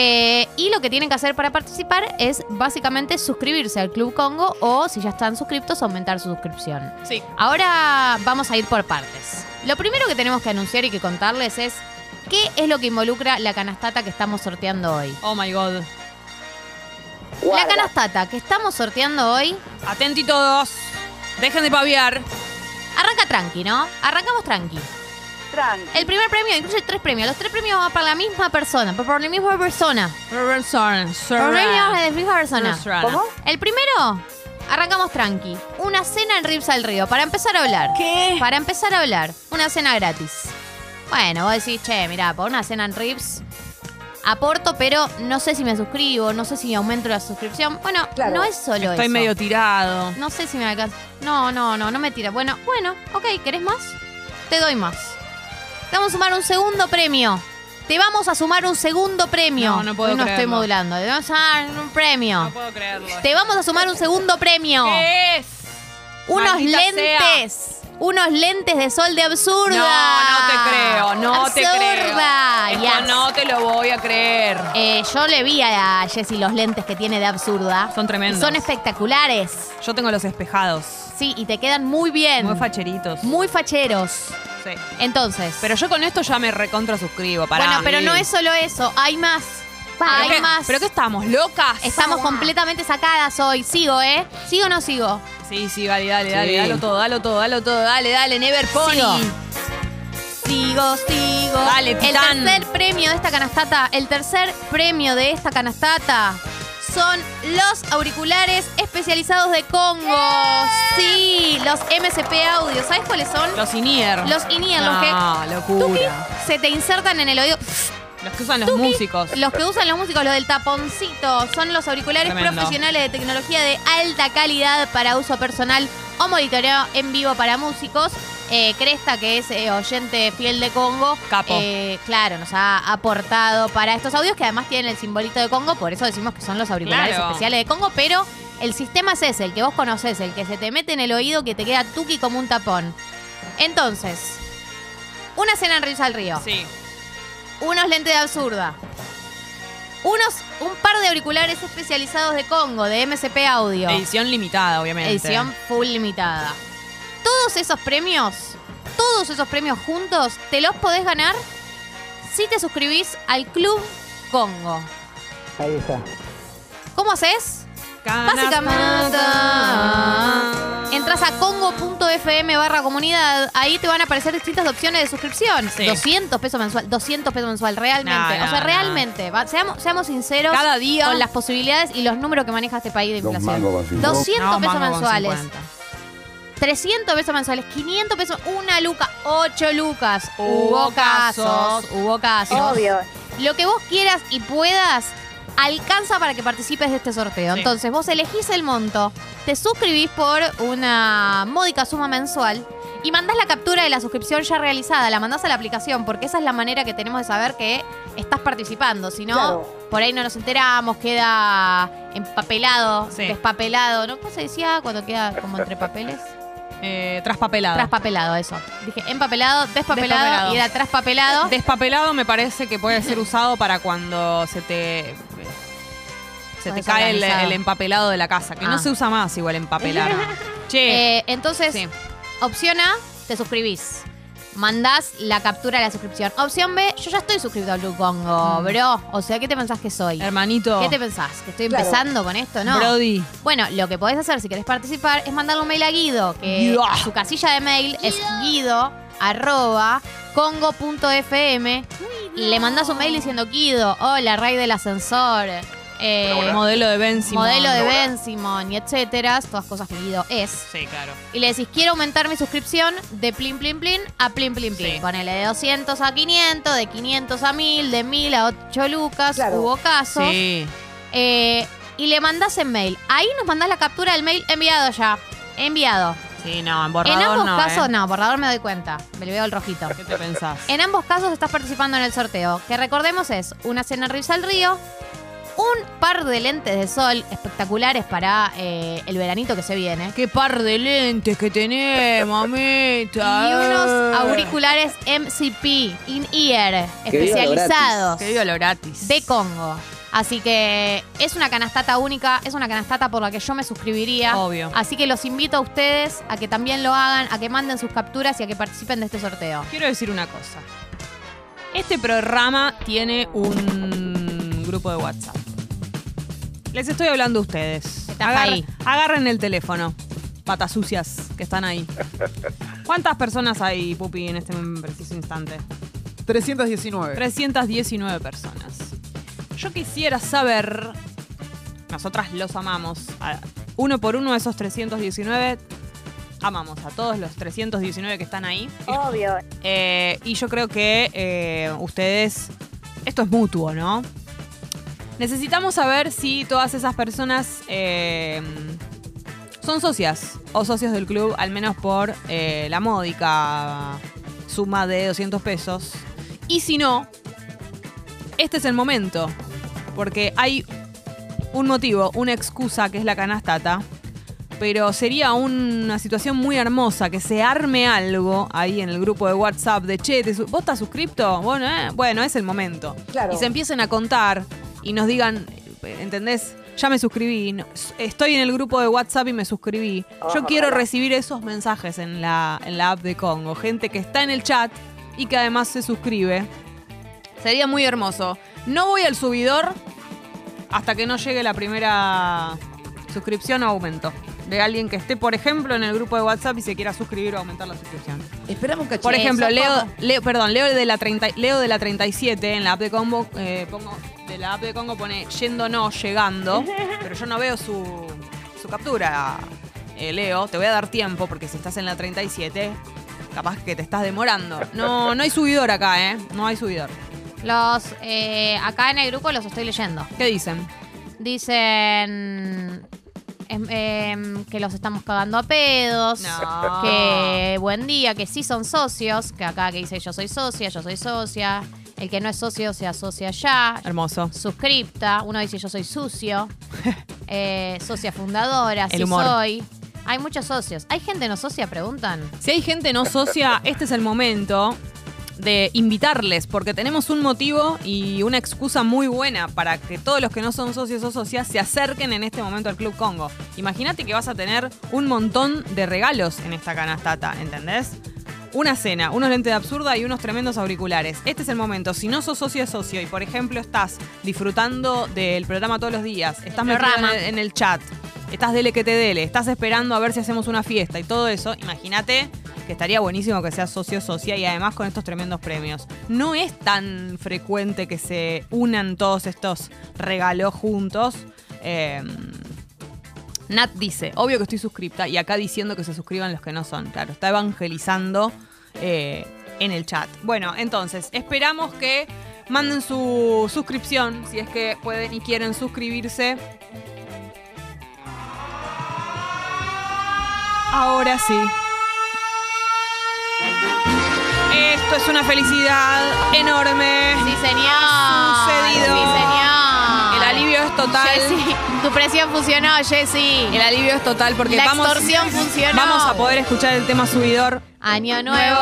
Eh, y lo que tienen que hacer para participar es básicamente suscribirse al Club Congo o, si ya están suscriptos, aumentar su suscripción. Sí. Ahora vamos a ir por partes. Lo primero que tenemos que anunciar y que contarles es qué es lo que involucra la canastata que estamos sorteando hoy. Oh my god. La canastata que estamos sorteando hoy Atenti todos. Dejen de paviar. arranca tranqui, ¿no? Arrancamos tranqui. El primer premio incluye tres premios. Los tres premios van para la misma persona, por, por la misma persona. Por premios de la misma persona. ¿Cómo? El primero, arrancamos tranqui. Una cena en Rips al Río, para empezar a hablar. ¿Qué? Para empezar a hablar, una cena gratis. Bueno, vos decís, che, mirá, por una cena en Rips aporto, pero no sé si me suscribo, no sé si aumento la suscripción. Bueno, no es solo eso. Estoy medio tirado. No sé si me alcanza. No, no, no, no me tira. Bueno, bueno, ok, ¿querés más? Te doy más. Te vamos a sumar un segundo premio. Te vamos a sumar un segundo premio. No, no puedo Hoy no estoy creerlo. modulando. Te vamos a sumar un premio. No puedo creerlo. Te vamos a sumar un segundo premio. ¿Qué es? Unos Maldita lentes. Unos lentes de sol de absurda. No, no te creo, no te creo. Absurda. Esto Yes. no te lo voy a creer. Eh, yo le vi a Jessy los lentes que tiene de absurda. Son tremendos. Y Son espectaculares. Yo tengo los espejados. Sí, y te quedan muy bien. Muy facheritos. Muy facheros. Sí. Entonces. Pero yo con esto ya me recontra suscribo. Pará. bueno, pero Sí. no es solo eso. Hay más. ¿Pero Hay más. ¿Pero qué estamos? ¿Locas? Estamos completamente sacadas hoy. Sigo, ¿eh? ¿Sigo o no sigo? Sí, sí, dale, dale, dale. Sí. Dalo todo, dalo todo, dalo todo. Dale, dale, Never Pony. Sigo. Sigo, sigo. Dale, El titán. tercer premio de esta canastata, el tercer premio de esta canastata son los auriculares especializados de Congo. Sí, los MSP Audio. ¿Sabes cuáles son? Los Inier. Los in-ear, los que No, locura. se te insertan en el oído. Los que usan los músicos. Los que usan los músicos, los del taponcito, son los auriculares Tremendo. profesionales de tecnología de alta calidad para uso personal o monitoreo en vivo para músicos. Eh, Cresta, que es eh, oyente fiel de Congo, Capo. eh, claro, nos ha aportado para estos audios que además tienen el simbolito de Congo, por eso decimos que son los auriculares Claro. especiales de Congo, pero el sistema es ese, el que vos conocés, el que se te mete en el oído, que te queda tuki como un tapón. Entonces, una cena en Ríos al Río Sí. Unos lentes de absurda, unos, un par de auriculares especializados de Congo, de MSP Audio, Edición limitada, obviamente. edición full limitada. Todos esos premios todos esos premios juntos te los podés ganar si te suscribís al Club Congo. Ahí está. ¿Cómo haces? Básicamente. Entras a congo.fm barra comunidad. Ahí te van a aparecer distintas opciones de suscripción. Sí. 200 pesos mensual. 200 pesos mensual, realmente. No, o sea, no, realmente. va- seamos, seamos sinceros Cada día. con las posibilidades y los números que maneja este país de inflación. 200 No, pesos mango con mensuales. 50. 300 pesos mensuales, 500 pesos, una luca, 8 lucas. Hubo Hubo casos, casos. hubo casos. Lo que vos quieras y puedas alcanza para que participes de este sorteo. Sí. Entonces, vos elegís el monto, te suscribís por una módica suma mensual y mandás la captura de la suscripción ya realizada, la mandás a la aplicación, porque esa es la manera que tenemos de saber que estás participando. Si no, por ahí no nos enteramos, queda empapelado, Sí. despapelado. ¿No? ¿Cómo se decía cuando queda como entre papeles? Eh, traspapelado. Traspapelado, eso. Dije empapelado, despapelado, Despapelado. y era traspapelado. Despapelado me parece que puede ser usado para cuando se te. Se te cae el, empapelado de la casa, que Ah. no se usa más igual empapelar. *laughs* che, Eh, entonces, sí. opción A, te suscribís. Mandás la captura de la suscripción. Opción B, yo ya estoy suscrito al Blue Congo, Mm. bro. O sea, ¿qué te pensás que soy? hermanito. ¿Qué te pensás? ¿Que estoy empezando con esto? No. Brody. Bueno, lo que podés hacer si querés participar es mandarle un mail a Guido, que Guido. su casilla de mail es guido arroba congo.fm. Le mandás un mail diciendo Guido, hola, rey del ascensor. Eh, Modelo de Ben Simon. modelo de Ben Simon y etcétera, todas cosas que Guido es. Sí, claro. Y le decís, quiero aumentar mi suscripción de plin plin plin a plin plin plin. Sí. Ponele de 200 a 500, de 500 a 1000, de 1000 a 8 lucas. Hubo casos. Sí. Eh, y le mandás en mail. Ahí nos mandás la captura del mail enviado ya. Enviado. Sí, no, en borrador en ambos no, casos, ¿eh? no, borrador me doy cuenta. Me le veo el rojito. ¿Qué te pensás? En ambos casos estás participando en el sorteo, que recordemos es una cena en Risa al Río, un par de lentes de sol espectaculares para eh, el veranito que se viene. Qué par de lentes que tenés, mamita. Y unos Eh. auriculares MCP in-ear Que viva lo especializados Que digo lo gratis. de Congo. Así que es una canastata única, es una canastata por la que yo me suscribiría. Obvio. Así que los invito a ustedes a que también lo hagan, a que manden sus capturas y a que participen de este sorteo. Quiero decir una cosa. Este programa tiene un grupo de WhatsApp. Les estoy hablando a ustedes. Estás ahí. Agarren el teléfono. Patas sucias que están ahí. ¿Cuántas personas hay, Pupi, en este preciso instante? 319. 319 personas. Yo quisiera saber, nosotras los amamos, a- uno por uno de esos 319, amamos a todos los 319 que están ahí. Obvio. Eh, y yo creo que eh, ustedes, esto es mutuo, ¿no? Necesitamos saber si todas esas personas eh, son socias o socios del club, al menos por eh, la módica suma de 200 pesos. Y si no, este es el momento, porque hay un motivo, una excusa que es la canastata. Pero sería una situación muy hermosa que se arme algo ahí en el grupo de WhatsApp de che, ¿te su- ¿vos estás suscripto? Bueno, eh, bueno, es el momento. Claro. Y se empiecen a contar y nos digan, ¿entendés? Ya me suscribí, no- estoy en el grupo de WhatsApp y me suscribí. Yo quiero recibir esos mensajes en la, en la app de Congo. Gente que está en el chat y que además se suscribe. Sería muy hermoso. No voy al subidor hasta que no llegue la primera suscripción o aumento. De alguien que esté, por ejemplo, en el grupo de WhatsApp y se quiera suscribir o aumentar la suscripción. Esperamos un cachito. Por ejemplo, Leo. Leo, perdón, Leo de la 30, Leo de la 37 en la app de Congo, eh, pongo, de la app de Congo pone yendo no, llegando, *laughs* pero yo no veo su, su captura. Eh, Leo, te voy a dar tiempo porque si estás en la 37, capaz que te estás demorando. No, no hay subidor acá, ¿eh? No hay subidor. Los eh, acá en el grupo los estoy leyendo. ¿Qué dicen? Dicen em, em, que los estamos cagando a pedos. No. Que buen día, que sí son socios. Que acá que dice yo soy socia, yo soy socia. El que no es socio se asocia ya. Hermoso. Suscripta. Uno dice yo soy sucio. *laughs* Eh, socia fundadora, El sí humor. soy. Hay muchos socios. ¿Hay gente no socia? Preguntan. Si hay gente no socia, este es el momento de invitarles, porque tenemos un motivo y una excusa muy buena para que todos los que no son socios o socias se acerquen en este momento al Club Congo. Imagínate que vas a tener un montón de regalos en esta canastata, ¿entendés? Una cena, unos lentes de absurda y unos tremendos auriculares. Este es el momento. Si no sos socio de socio y, por ejemplo, estás disfrutando del programa todos los días, estás metido en el, en el chat, estás dele que te dele, estás esperando a ver si hacemos una fiesta y todo eso, imagínate que estaría buenísimo que seas socio socia y además con estos tremendos premios. No es tan frecuente que se unan todos estos regalos juntos. Eh, Nat dice, obvio que estoy suscripta y acá diciendo que se suscriban los que no son. Claro, está evangelizando eh, en el chat. Bueno, entonces, esperamos que manden su suscripción, si es que pueden y quieren suscribirse. Ahora sí. Esto es una felicidad enorme. Sí, señor. sucedido. Sí, señor. Total. Jessy, tu presión funcionó, Jessy. El alivio es total porque La vamos, extorsión funcionó. vamos a poder escuchar el tema subidor Año nuevo,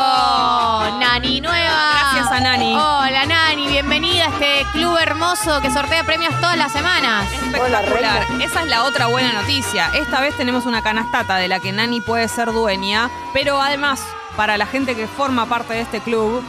Nani nueva. Gracias a Nani. Hola Nani, bienvenida a este club hermoso que sortea premios todas las semanas. Espectacular. Esa es la otra buena noticia. Esta vez tenemos una canastata de la que Nani puede ser dueña, pero además, para la gente que forma parte de este club,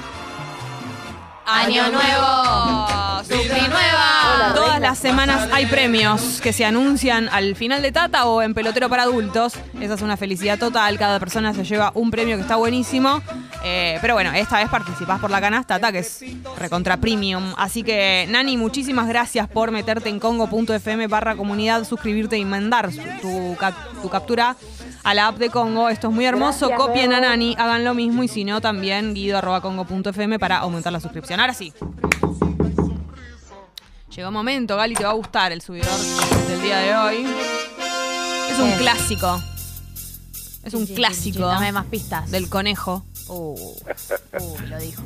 Año nuevo, Supri nueva. Todas las semanas hay premios que se anuncian al final de Tata o en Pelotero para Adultos. Esa es una felicidad total. Cada persona se lleva un premio que está buenísimo. Eh, pero bueno, esta vez participás por la canastata, que es recontra premium. Así que, Nani, muchísimas gracias por meterte en congo.fm barra comunidad, suscribirte y mandar su- tu captura a la app de Congo. Esto es muy hermoso. Copien a Nani, hagan lo mismo y si no, también guido.congo.fm para aumentar la suscripción. Ahora sí. Llegó un momento, Gali, te va a gustar el subidor del día de hoy. Es un clásico. Es un clásico dame más pistas. del conejo. Uh, uh, lo dijo.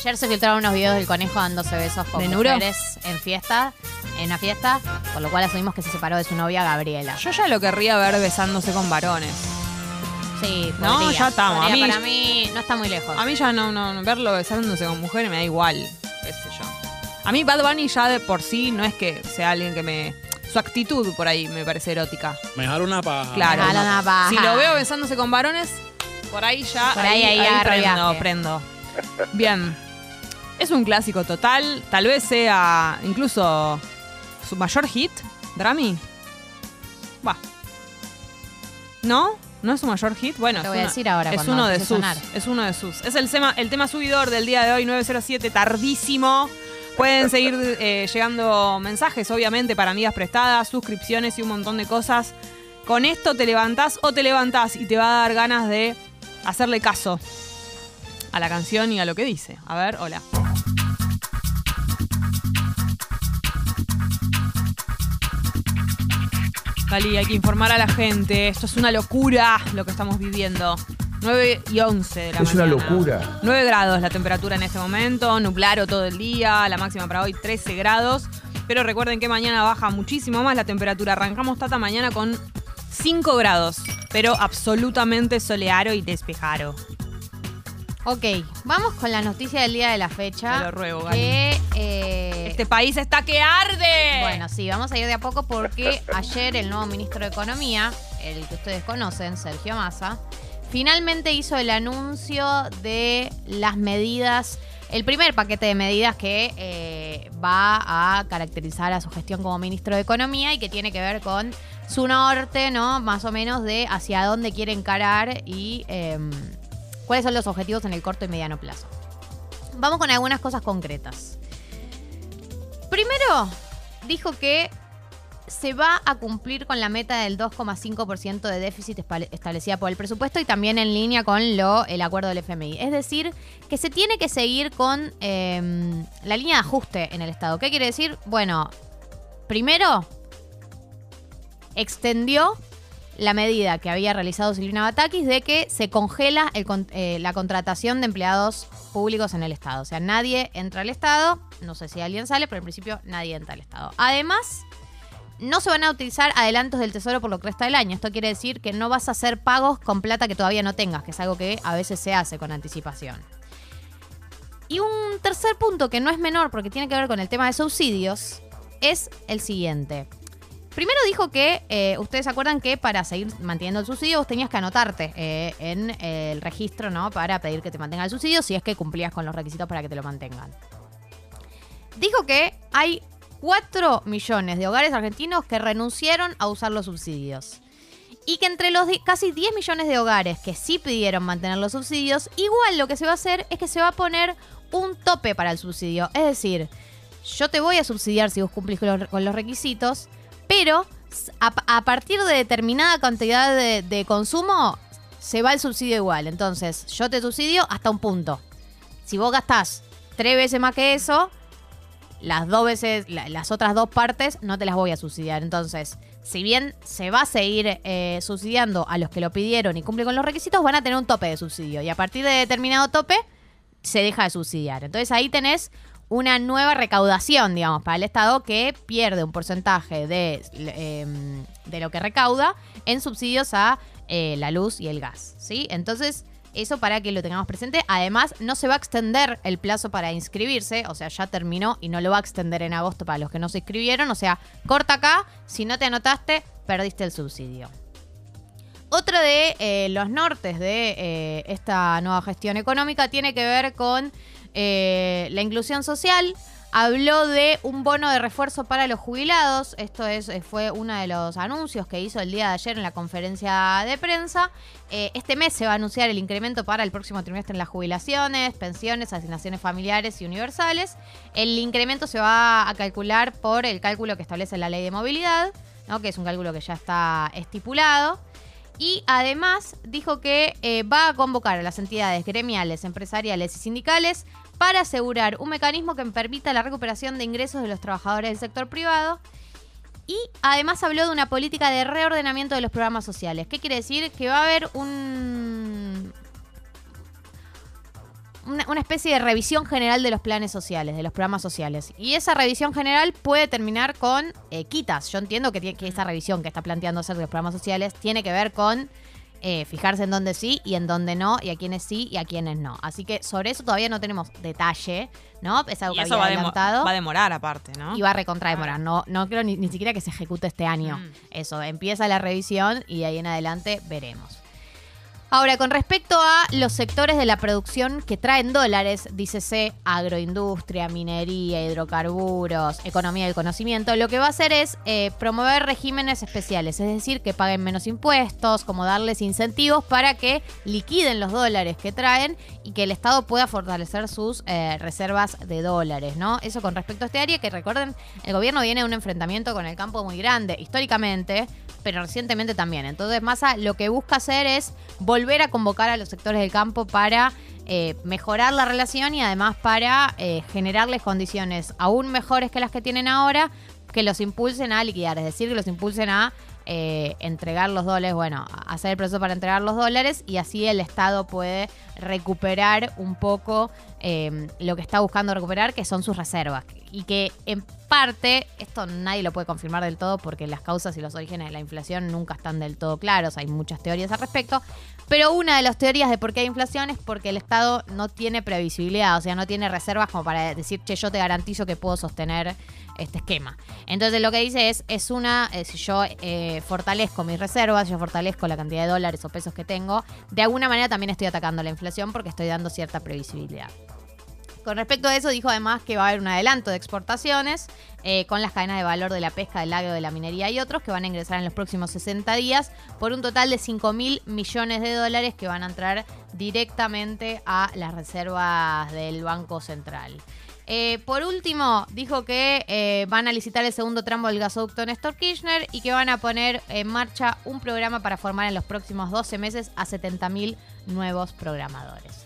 Ayer se filtraron unos videos del conejo dándose besos con ¿De Nuro? mujeres en fiesta, en una fiesta, por lo cual asumimos que se separó de su novia Gabriela. Yo ya lo querría ver besándose con varones. Sí, No, podría, ya estamos. A mí- para mí no está muy lejos. A mí ya no, no, no, verlo besándose con mujeres me da igual, qué sé yo. A mí Bad Bunny ya de por sí no es que sea alguien que me... Su actitud por ahí me parece erótica. Me jalo una paja. Claro. Jala una paja. Si lo veo besándose con varones, por ahí ya. Por ahí, ahí agarro prendo. Bien. Es un clásico total. Tal vez sea incluso su mayor hit, Drami. Va. ¿No? ¿No es su mayor hit? Bueno, Te es voy a una- decir ahora Es uno de a sus. sonar. Es uno de sus. Es el tema, el tema subidor del día de hoy, 907, tardísimo. Pueden seguir eh, llegando mensajes, obviamente, para amigas prestadas, suscripciones y un montón de cosas. Con esto te levantás o te levantás y te va a dar ganas de hacerle caso a la canción y a lo que dice. A ver, hola. Cali, hay que informar a la gente. Esto es una locura lo que estamos viviendo. 9 y 11 de la Es una mañana. locura. 9 grados la temperatura en este momento, nublaro todo el día, la máxima para hoy 13 grados. Pero recuerden que mañana baja muchísimo más la temperatura. Arrancamos Tata mañana con 5 grados, pero absolutamente soleado y despejado. Ok, vamos con la noticia del día de la fecha. Te lo ruego, Gali. que, eh, Este país está que arde. Bueno, sí, vamos a ir de a poco porque ayer el nuevo ministro de Economía, el que ustedes conocen, Sergio Massa, finalmente hizo el anuncio de las medidas, el primer paquete de medidas que eh, va a caracterizar a su gestión como ministro de Economía y que tiene que ver con su norte, ¿no? Más o menos de hacia dónde quiere encarar y em, cuáles son los objetivos en el corto y mediano plazo. Vamos con algunas cosas concretas. Primero, dijo que se va a cumplir con la meta del 2,5% de déficit establecida por el presupuesto y también en línea con lo, el acuerdo del FMI. Es decir, que se tiene que seguir con eh, la línea de ajuste en el Estado. ¿Qué quiere decir? Bueno, primero, extendió la medida que había realizado Silvina Batakis de que se congela el con- eh, la contratación de empleados públicos en el Estado. O sea, nadie entra al Estado, no sé si alguien sale, pero en principio nadie entra al Estado. Además, no se van a utilizar adelantos del Tesoro por lo que resta del año. Esto quiere decir que no vas a hacer pagos con plata que todavía no tengas, que es algo que a veces se hace con anticipación. Y un tercer punto que no es menor porque tiene que ver con el tema de subsidios es el siguiente. Primero dijo que, eh, ustedes se acuerdan que para seguir manteniendo el subsidio vos tenías que anotarte eh, en el registro, ¿no? Para pedir que te mantengan el subsidio si es que cumplías con los requisitos para que te lo mantengan. Dijo que hay 4 millones de hogares argentinos que renunciaron a usar los subsidios. Y que entre los casi 10 millones de hogares que sí pidieron mantener los subsidios, igual lo que se va a hacer es que se va a poner un tope para el subsidio. Es decir, yo te voy a subsidiar si vos cumplís con los, requisitos, pero a, partir de determinada cantidad de, de consumo se va el subsidio igual. Entonces, yo te subsidio hasta un punto. Si vos gastás tres veces más que eso, las dos veces, la- las otras dos partes no te las voy a subsidiar. Entonces, si bien se va a seguir eh, subsidiando a los que lo pidieron y cumplen con los requisitos, van a tener un tope de subsidio. Y a partir de determinado tope, se deja de subsidiar. Entonces ahí tenés una nueva recaudación, digamos, para el Estado que pierde un porcentaje de, eh, de lo que recauda en subsidios a eh, la luz y el gas. ¿sí? Entonces, eso para que lo tengamos presente. Además, no se va a extender el plazo para inscribirse, o sea, ya terminó y no lo va a extender en agosto para los que no se inscribieron. O sea, corta acá, si no te anotaste, perdiste el subsidio. Otro de eh, los nortes de eh, esta nueva gestión económica tiene que ver con eh, la inclusión social. Habló de un bono de refuerzo para los jubilados. Esto es, eh, fue uno de los anuncios que hizo el día de ayer en la conferencia de prensa. Eh, este mes se va a anunciar el incremento para el próximo trimestre en las jubilaciones, pensiones, asignaciones familiares y universales. El incremento se va a calcular por el cálculo que establece la ley de movilidad, que es un cálculo que ya está estipulado. Y además dijo que eh, va a convocar a las entidades gremiales, empresariales y sindicales para asegurar un mecanismo que permita la recuperación de ingresos de los trabajadores del sector privado. Y además habló de una política de reordenamiento de los programas sociales. ¿Qué quiere decir? Que va a haber un, una, especie de revisión general de los planes sociales, de los programas sociales. Y esa revisión general puede terminar con eh, quitas. Yo entiendo que, que esa revisión que está planteando hacer de los programas sociales tiene que ver con eh, fijarse en dónde sí y en dónde no, y a quiénes sí y a quiénes no. Así que sobre eso todavía no tenemos detalle, ¿no? Es algo Y que eso había va adelantado. va a demorar aparte, ¿no? Y va a recontrademorar. No, no creo ni, ni siquiera que se ejecute este año. Mm. Eso, empieza la revisión y de ahí en adelante veremos. Ahora, con respecto a los sectores de la producción que traen dólares, dícese agroindustria, minería, hidrocarburos, economía del conocimiento, lo que va a hacer es eh, promover regímenes especiales, es decir, que paguen menos impuestos, como darles incentivos para que liquiden los dólares que traen y que el Estado pueda fortalecer sus eh, reservas de dólares, ¿no? Eso con respecto a este área, que recuerden, el gobierno viene de un enfrentamiento con el campo muy grande, históricamente, pero recientemente también. Entonces, Massa lo que busca hacer es volver a convocar a los sectores del campo para eh, mejorar la relación y además para eh, generarles condiciones aún mejores que las que tienen ahora, que los impulsen a liquidar, es decir, que los impulsen a eh, entregar los dólares, bueno, hacer el proceso para entregar los dólares y así el Estado puede recuperar un poco eh, lo que está buscando recuperar, que son sus reservas. Y que en parte, esto nadie lo puede confirmar del todo porque las causas y los orígenes de la inflación nunca están del todo claros, hay muchas teorías al respecto, pero una de las teorías de por qué hay inflación es porque el Estado no tiene previsibilidad, o sea, no tiene reservas como para decir, che, yo te garantizo que puedo sostener este esquema. Entonces lo que dice es, es una, eh, si yo eh, fortalezco mis reservas, yo fortalezco la cantidad de dólares o pesos que tengo, de alguna manera también estoy atacando la inflación porque estoy dando cierta previsibilidad. Con respecto a eso, dijo además que va a haber un adelanto de exportaciones eh, con las cadenas de valor de la pesca, del agro, de la minería y otros que van a ingresar en los próximos 60 días por un total de 5 mil millones de dólares que van a entrar directamente a las reservas del Banco Central. Eh, por último, dijo que eh, van a licitar el segundo tramo del gasoducto Néstor Kirchner y que van a poner en marcha un programa para formar en los próximos 12 meses a 70.000 nuevos programadores.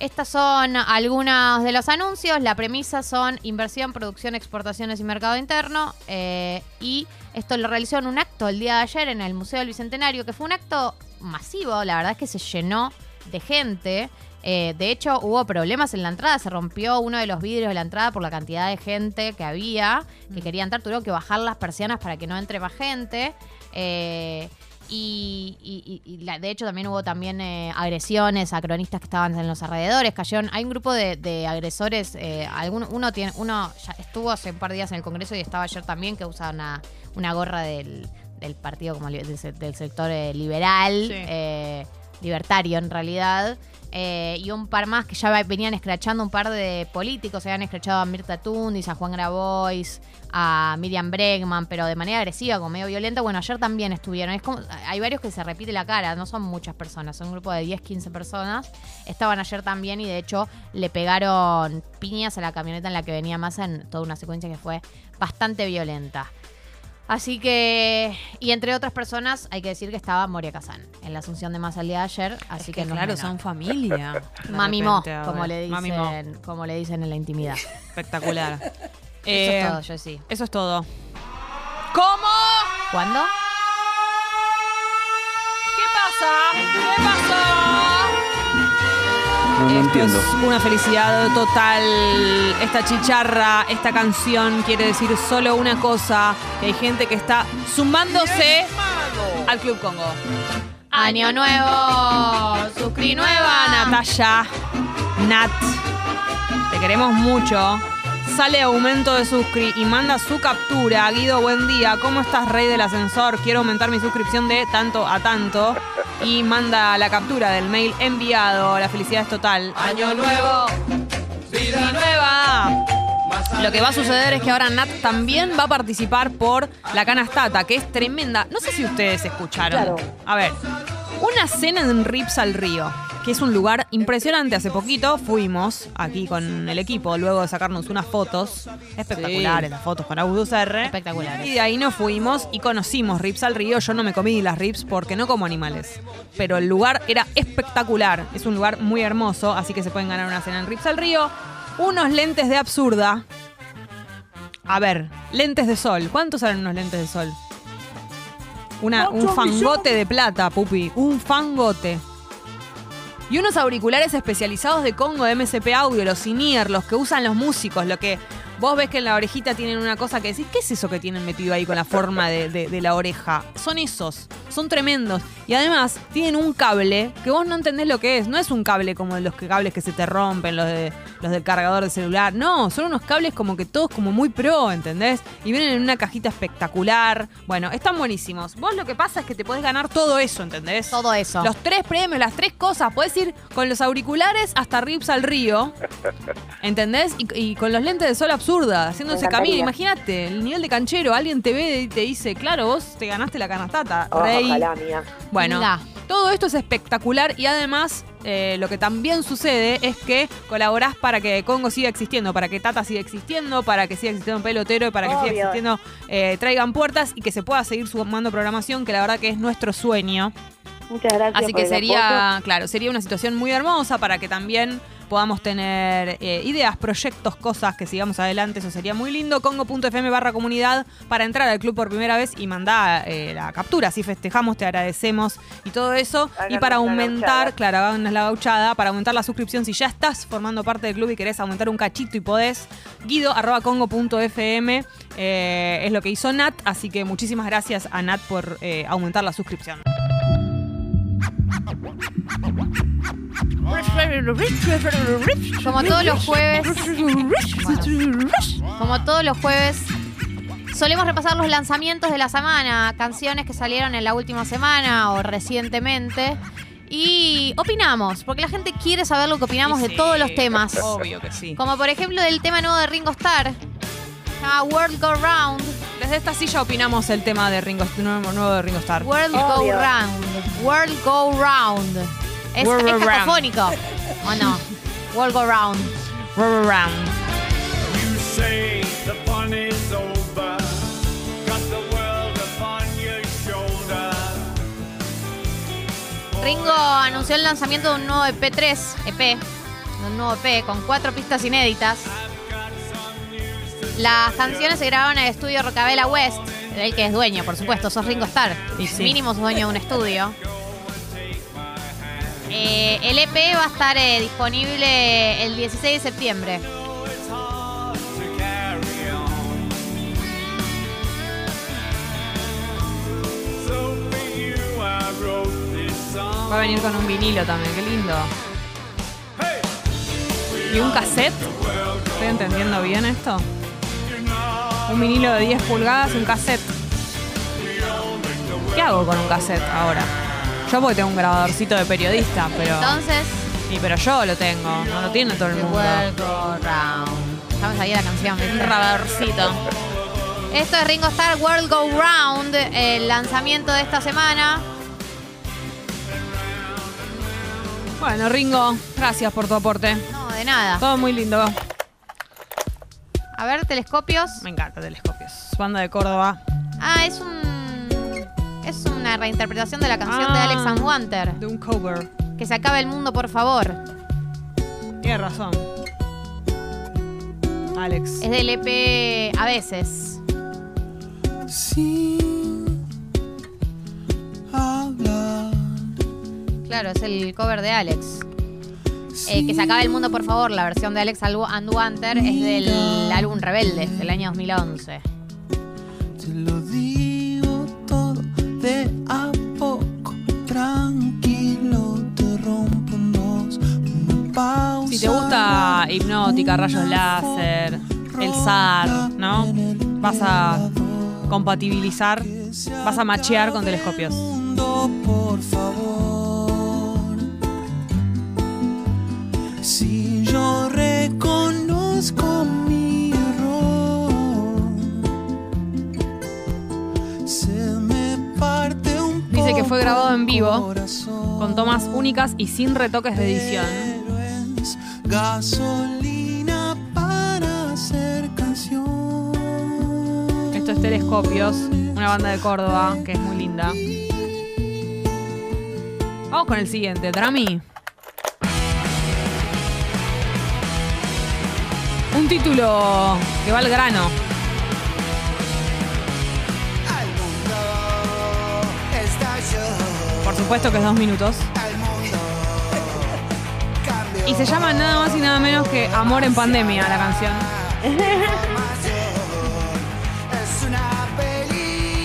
Estos son algunos de los anuncios. La premisa son inversión, producción, exportaciones y mercado interno. Eh, y esto lo realizó en un acto el día de ayer en el Museo del Bicentenario, que fue un acto masivo. La verdad es que se llenó de gente. Eh, de hecho, hubo problemas en la entrada. Se rompió uno de los vidrios de la entrada por la cantidad de gente que había que quería entrar. Tuvieron que bajar las persianas para que no entre más gente. Eh, Y, y- y- y la- de hecho también hubo también eh, agresiones a cronistas que estaban en los alrededores. Cayeron, hay un grupo de, de agresores. eh, algún- uno tiene, uno ya estuvo hace un par de días en el Congreso y estaba ayer también que usa una, una gorra del, del partido como del, se- del sector eh, liberal, Sí. eh, libertario en realidad. Eh, y un par más que ya venían escrachando un par de políticos, habían escrachado a Mirta Tundis, a Juan Grabois, a Miriam Bregman, pero de manera agresiva, como medio violenta. Bueno, ayer también estuvieron. Es como, hay varios que se repite la cara, no son muchas personas, son un grupo de 10, 15 personas. Estaban ayer también y de hecho le pegaron piñas a la camioneta en la que venía Massa en toda una secuencia que fue bastante violenta. Así que, y entre otras personas, hay que decir que estaba Moria Kazan en la asunción de Massa el día de ayer, así Es que, que, no claro, son familia. *laughs* Mami Mo, como le Mami Mo. dicen, como le dicen en la intimidad. Espectacular. *laughs* Eso Eh, es todo, yo sí. Eso es todo. ¿Cómo? ¿Cuándo? ¿Qué pasa? ¿Qué pasó? No, no Esto entiendo. es una felicidad total. Esta chicharra, esta canción quiere decir solo una cosa: que hay gente que está sumándose al Club Congo. Año nuevo, suscri nueva. Natalia, Nat, te queremos mucho. Sale aumento de suscri y manda su captura. Guido, buen día. ¿Cómo estás, rey del ascensor? Quiero aumentar mi suscripción de tanto a tanto. Y manda la captura del mail enviado. La felicidad es total. Año nuevo, vida nueva. Lo que va a suceder es que ahora Nat también va a participar por la canastata, que es tremenda. No sé si ustedes escucharon. A ver, una cena en Rips al Río, que es un lugar impresionante. Hace poquito fuimos aquí con el equipo, luego de sacarnos unas fotos espectaculares, las fotos con August R. Espectaculares. Y de ahí nos fuimos y conocimos Rips al Río. Yo no me comí las Rips porque no como animales. Pero el lugar era espectacular. Es un lugar muy hermoso, así que se pueden ganar una cena en Rips al Río. Unos lentes de absurda. A ver, lentes de sol. ¿Cuántos salen unos lentes de sol? Una, un fangote de plata, pupi. Un fangote. Y unos auriculares especializados de Congo MSP Audio, los Sinier, los que usan los músicos, lo que vos ves que en la orejita tienen una cosa que decís, ¿qué es eso que tienen metido ahí con la forma de, de- de la oreja? Son esos, son tremendos. Y además tienen un cable que vos no entendés lo que es. No es un cable como los que- cables que se te rompen, los, de, los del cargador de celular. No, son unos cables como que todos como muy pro, ¿entendés? Y vienen en una cajita espectacular. Bueno, están buenísimos. Vos lo que pasa es que te podés ganar todo eso, ¿entendés? Todo eso. Los tres premios, las tres cosas. Puedes ir con los auriculares hasta Rips al río. ¿Entendés? Y, y con los lentes de sol absurda, haciendo ese camino. Imagínate, el nivel de canchero. Alguien te ve y te dice, claro, vos te ganaste la canastata, rey. Bueno, Mira. todo esto es espectacular y además eh, lo que también sucede es que colaborás para que Congo siga existiendo, para que Tata siga existiendo, para que siga existiendo Pelotero y para que siga existiendo eh, Traigan Puertas y que se pueda seguir sumando programación, que la verdad que es nuestro sueño. Muchas gracias. Así por que el sería, claro, sería una situación muy hermosa para que también podamos tener eh, ideas, proyectos, cosas que sigamos adelante. Eso sería muy lindo. Congo.fm barra comunidad para entrar al club por primera vez y mandar eh, la captura. Así festejamos, te agradecemos y todo eso. y para aumentar, claro, háganos la gauchada, para aumentar la suscripción, si ya estás formando parte del club y querés aumentar un cachito y podés, guido arroba congo.fm eh, es lo que hizo Nat. Así que muchísimas gracias a Nat por eh, aumentar la suscripción. Como todos los jueves. Bueno, como todos los jueves. Solemos repasar los lanzamientos de la semana, canciones que salieron en la última semana o recientemente. Y opinamos, porque la gente quiere saber lo que opinamos de todos los temas. Obvio que sí. Como por ejemplo del tema nuevo de Ringo Starr. World Go Round. Desde esta silla opinamos el tema de Ringo, nuevo, nuevo de Ringo Starr. World Go. Round. World Go Round. Es, World Go cacofónico. ¿O no? World Go Round. Rubber Round. You say the fun is over. Got the world upon your shoulder. Ringo anunció el lanzamiento de un nuevo EP3, EP, de un nuevo EP con cuatro pistas inéditas. Las canciones se grabaron en el estudio Rocabella West, del que es dueño, por supuesto, sos Ringo Starr. Sí. Mínimo sos dueño de un estudio. Eh, el EP va a estar eh, disponible el 16 de septiembre. Va a venir con un vinilo también, qué lindo. ¿Y un cassette? ¿Estoy entendiendo bien esto? Un vinilo de 10 pulgadas un cassette. ¿Qué hago con un cassette ahora? Yo porque tengo un grabadorcito de periodista, pero. Entonces, Sí, pero yo lo tengo, no lo tiene todo el mundo. World Go Round. Estamos ahí la canción. Un grabadorcito. Esto es Ringo Starr World Go Round, el lanzamiento de esta semana. Bueno, Ringo, gracias por tu aporte. No, de nada. Todo muy lindo. A ver, telescopios. Me encanta Telescopios. Banda de Córdoba. Ah, es un. Es una reinterpretación de la canción de Ah. Alex and Wanter. De un cover. Que se acabe el mundo, por favor. Tienes razón. Alex. Es del EP a veces. Hablar. Claro, es el cover de Alex. Eh, que se acabe el mundo, por favor. La versión de Alex and Wanter es del álbum Rebelde, del año 2011. Te lo digo todo de a poco. Tranquilo, te rompo en dos. Una pausa. Si te gusta Hipnótica, Rayos Láser, el SAR, ¿no? Vas a compatibilizar, vas a machear con telescopios. por favor. Si yo reconozco mi Dice que fue grabado en vivo, con tomas únicas y sin retoques de edición. Gasolina para hacer canción. Esto es Telescopios, una banda de Córdoba que es muy linda. Vamos con el siguiente, Drami. Un título que va al grano. Supuesto que es dos minutos. Y se llama nada más y nada menos que Amor en Pandemia, la canción.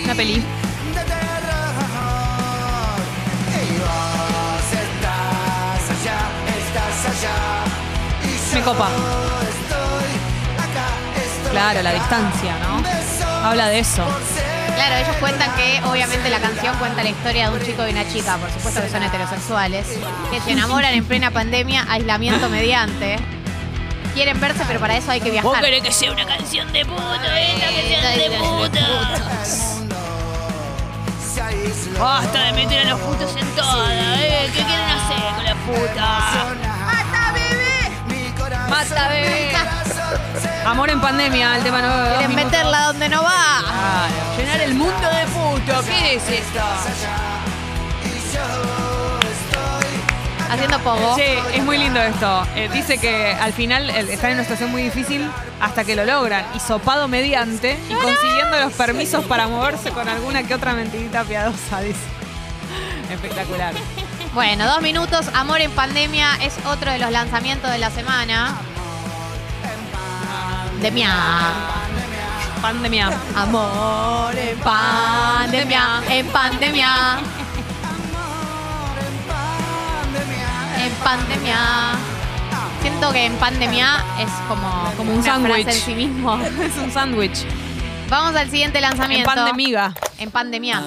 Una peli. Me copa. Claro, la distancia, ¿no? Habla de eso. Claro, ellos cuentan que obviamente la canción cuenta la historia de un chico y una chica, por supuesto que son heterosexuales, que se enamoran en plena pandemia, aislamiento mediante. Quieren verse, pero para eso hay que viajar. que sea una canción de puto, eh, de Basta de meter a los putos en toda, eh. ¿Qué quieren hacer con la puta? ¡Mata bebé! ¡Mata bebé! Amor en pandemia, el tema dos Quieren meterla donde no va. Claro, llenar el mundo de puto. ¿Qué es esto? Haciendo pogo. Sí, es muy lindo esto. Eh, dice que al final eh, están en una situación muy difícil hasta que lo logran. Y sopado mediante y consiguiendo los permisos para moverse con alguna que otra mentirita piadosa, dice. Espectacular. Bueno, dos minutos. Amor en pandemia es otro de los lanzamientos de la semana. De mia. Pandemia. Amor en pandemia. En pandemia. En pandemia. Siento que en pandemia es como, Como un sándwich. en sí mismo. *laughs* es un sándwich. Vamos al siguiente En lanzamiento. pan de miga. En pandemia.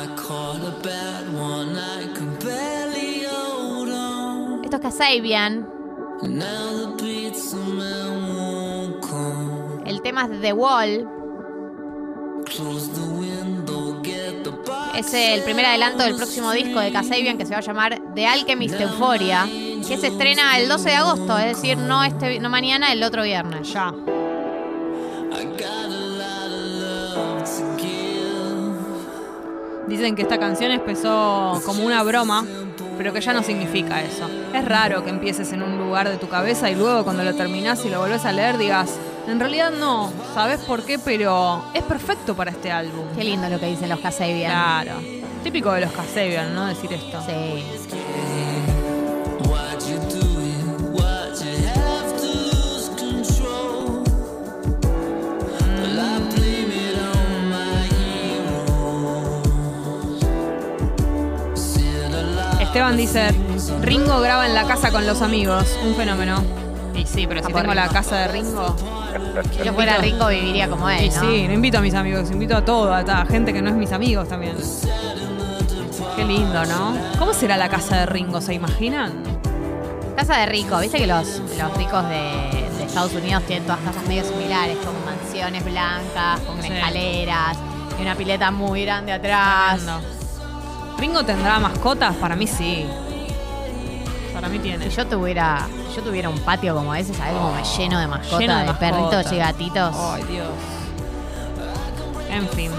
Esto es Kasabian. Tema es The Wall. Es el primer adelanto del próximo disco de Kasabian que se va a llamar The Alchemist Euphoria, que se estrena el 12 de agosto, es decir, no este no mañana, el otro viernes. Ya. Dicen que esta canción empezó como una broma, pero que ya no significa eso. Es raro que empieces en un lugar de tu cabeza y luego cuando lo terminás y lo volvés a leer digas, en realidad no, ¿sabes por qué? Pero es perfecto para este álbum. Qué lindo lo que dicen los Kasabian. Claro. Típico de los Kasabian, ¿no? Decir esto. Sí. Esteban dice, Ringo graba en la casa con los amigos. Un fenómeno. Y sí, pero si tengo la casa de Ringo. Si yo fuera Ringo viviría como él, Y ¿no? sí, no invito a mis amigos, invito a todo, a, a gente que no es mis amigos también. Qué lindo, ¿no? ¿Cómo será la casa de Ringo? ¿Se imaginan? Casa de rico, viste que los, los ricos de, de Estados Unidos tienen todas casas medio similares, con mansiones blancas, con Sí. escaleras y una pileta muy grande atrás. ¿Ringo tendrá mascotas? Para mí sí. Para mí tiene. Si yo tuviera, yo tuviera un patio como ese, ¿sabes? Como me lleno de mascotas, Lleno de, de perritos y gatitos. Ay, Dios. En fin.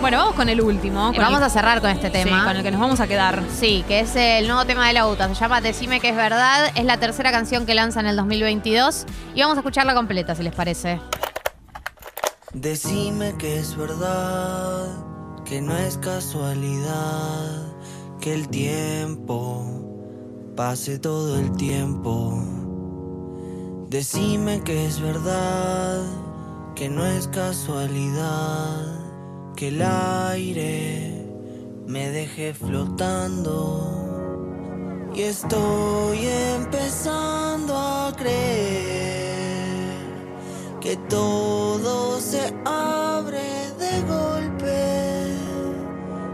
Bueno, vamos con el último. Con vamos el- a cerrar con este tema. Sí, con el que nos vamos a quedar. Sí, que es el nuevo tema de la UTA. Se llama Decime que es verdad. Es la tercera canción que lanza en el 2022. Y vamos a escucharla completa, si les parece. Decime que es verdad, que no es casualidad, que el tiempo pase todo el tiempo. Decime que es verdad, que no es casualidad, que el aire me deje flotando. Y estoy empezando a creer que todo se abre de golpe.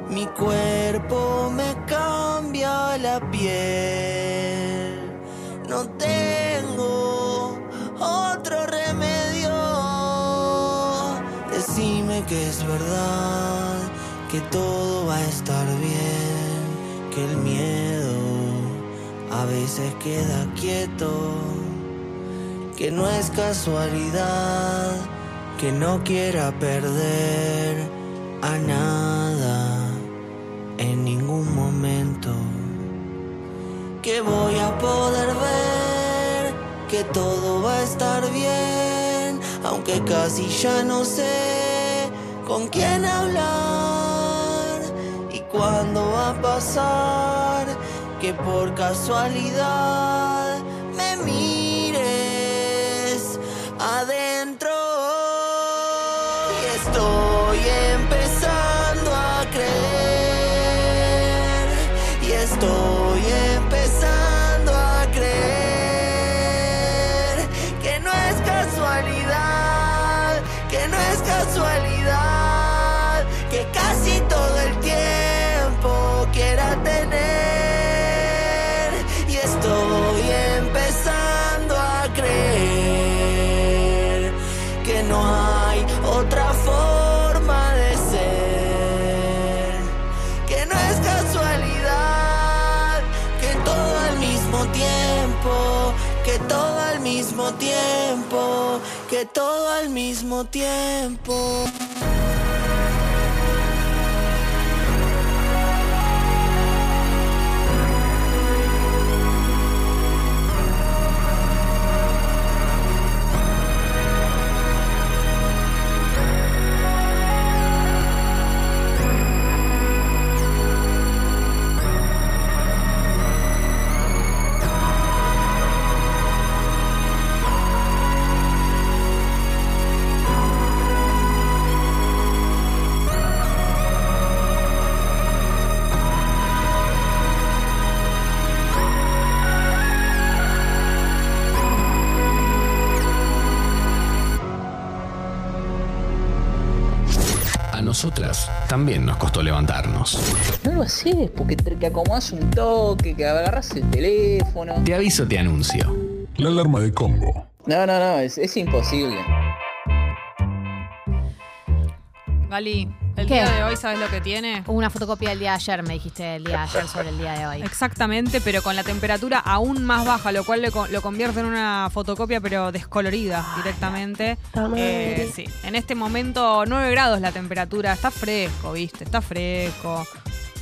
Mi cuerpo me cambia la piel. No tengo otro remedio. Decime que es verdad, que todo va a estar bien, que el miedo a veces queda quieto que no es casualidad que no quiera perder a nada en ningún momento. Que voy a poder que todo va a estar bien, aunque casi ya no sé con quién hablar. Y cuándo va a pasar que por casualidad me mires adentro. Y estoy empezando tiempo nosotras también nos costó levantarnos. No lo haces porque te que acomodas un toque, que agarras el teléfono. Te aviso, te anuncio. La alarma de Congo. No, no, no, es, es imposible. Gali, el ¿Qué? día de hoy, ¿sabes lo que tiene? Una fotocopia del día de ayer, me dijiste el día de ayer sobre el día de hoy. Exactamente, pero con la temperatura aún más baja, lo cual le co- lo convierte en una fotocopia, pero descolorida directamente. Eh, sí, en este momento 9 grados la temperatura, está fresco, ¿viste? Está fresco,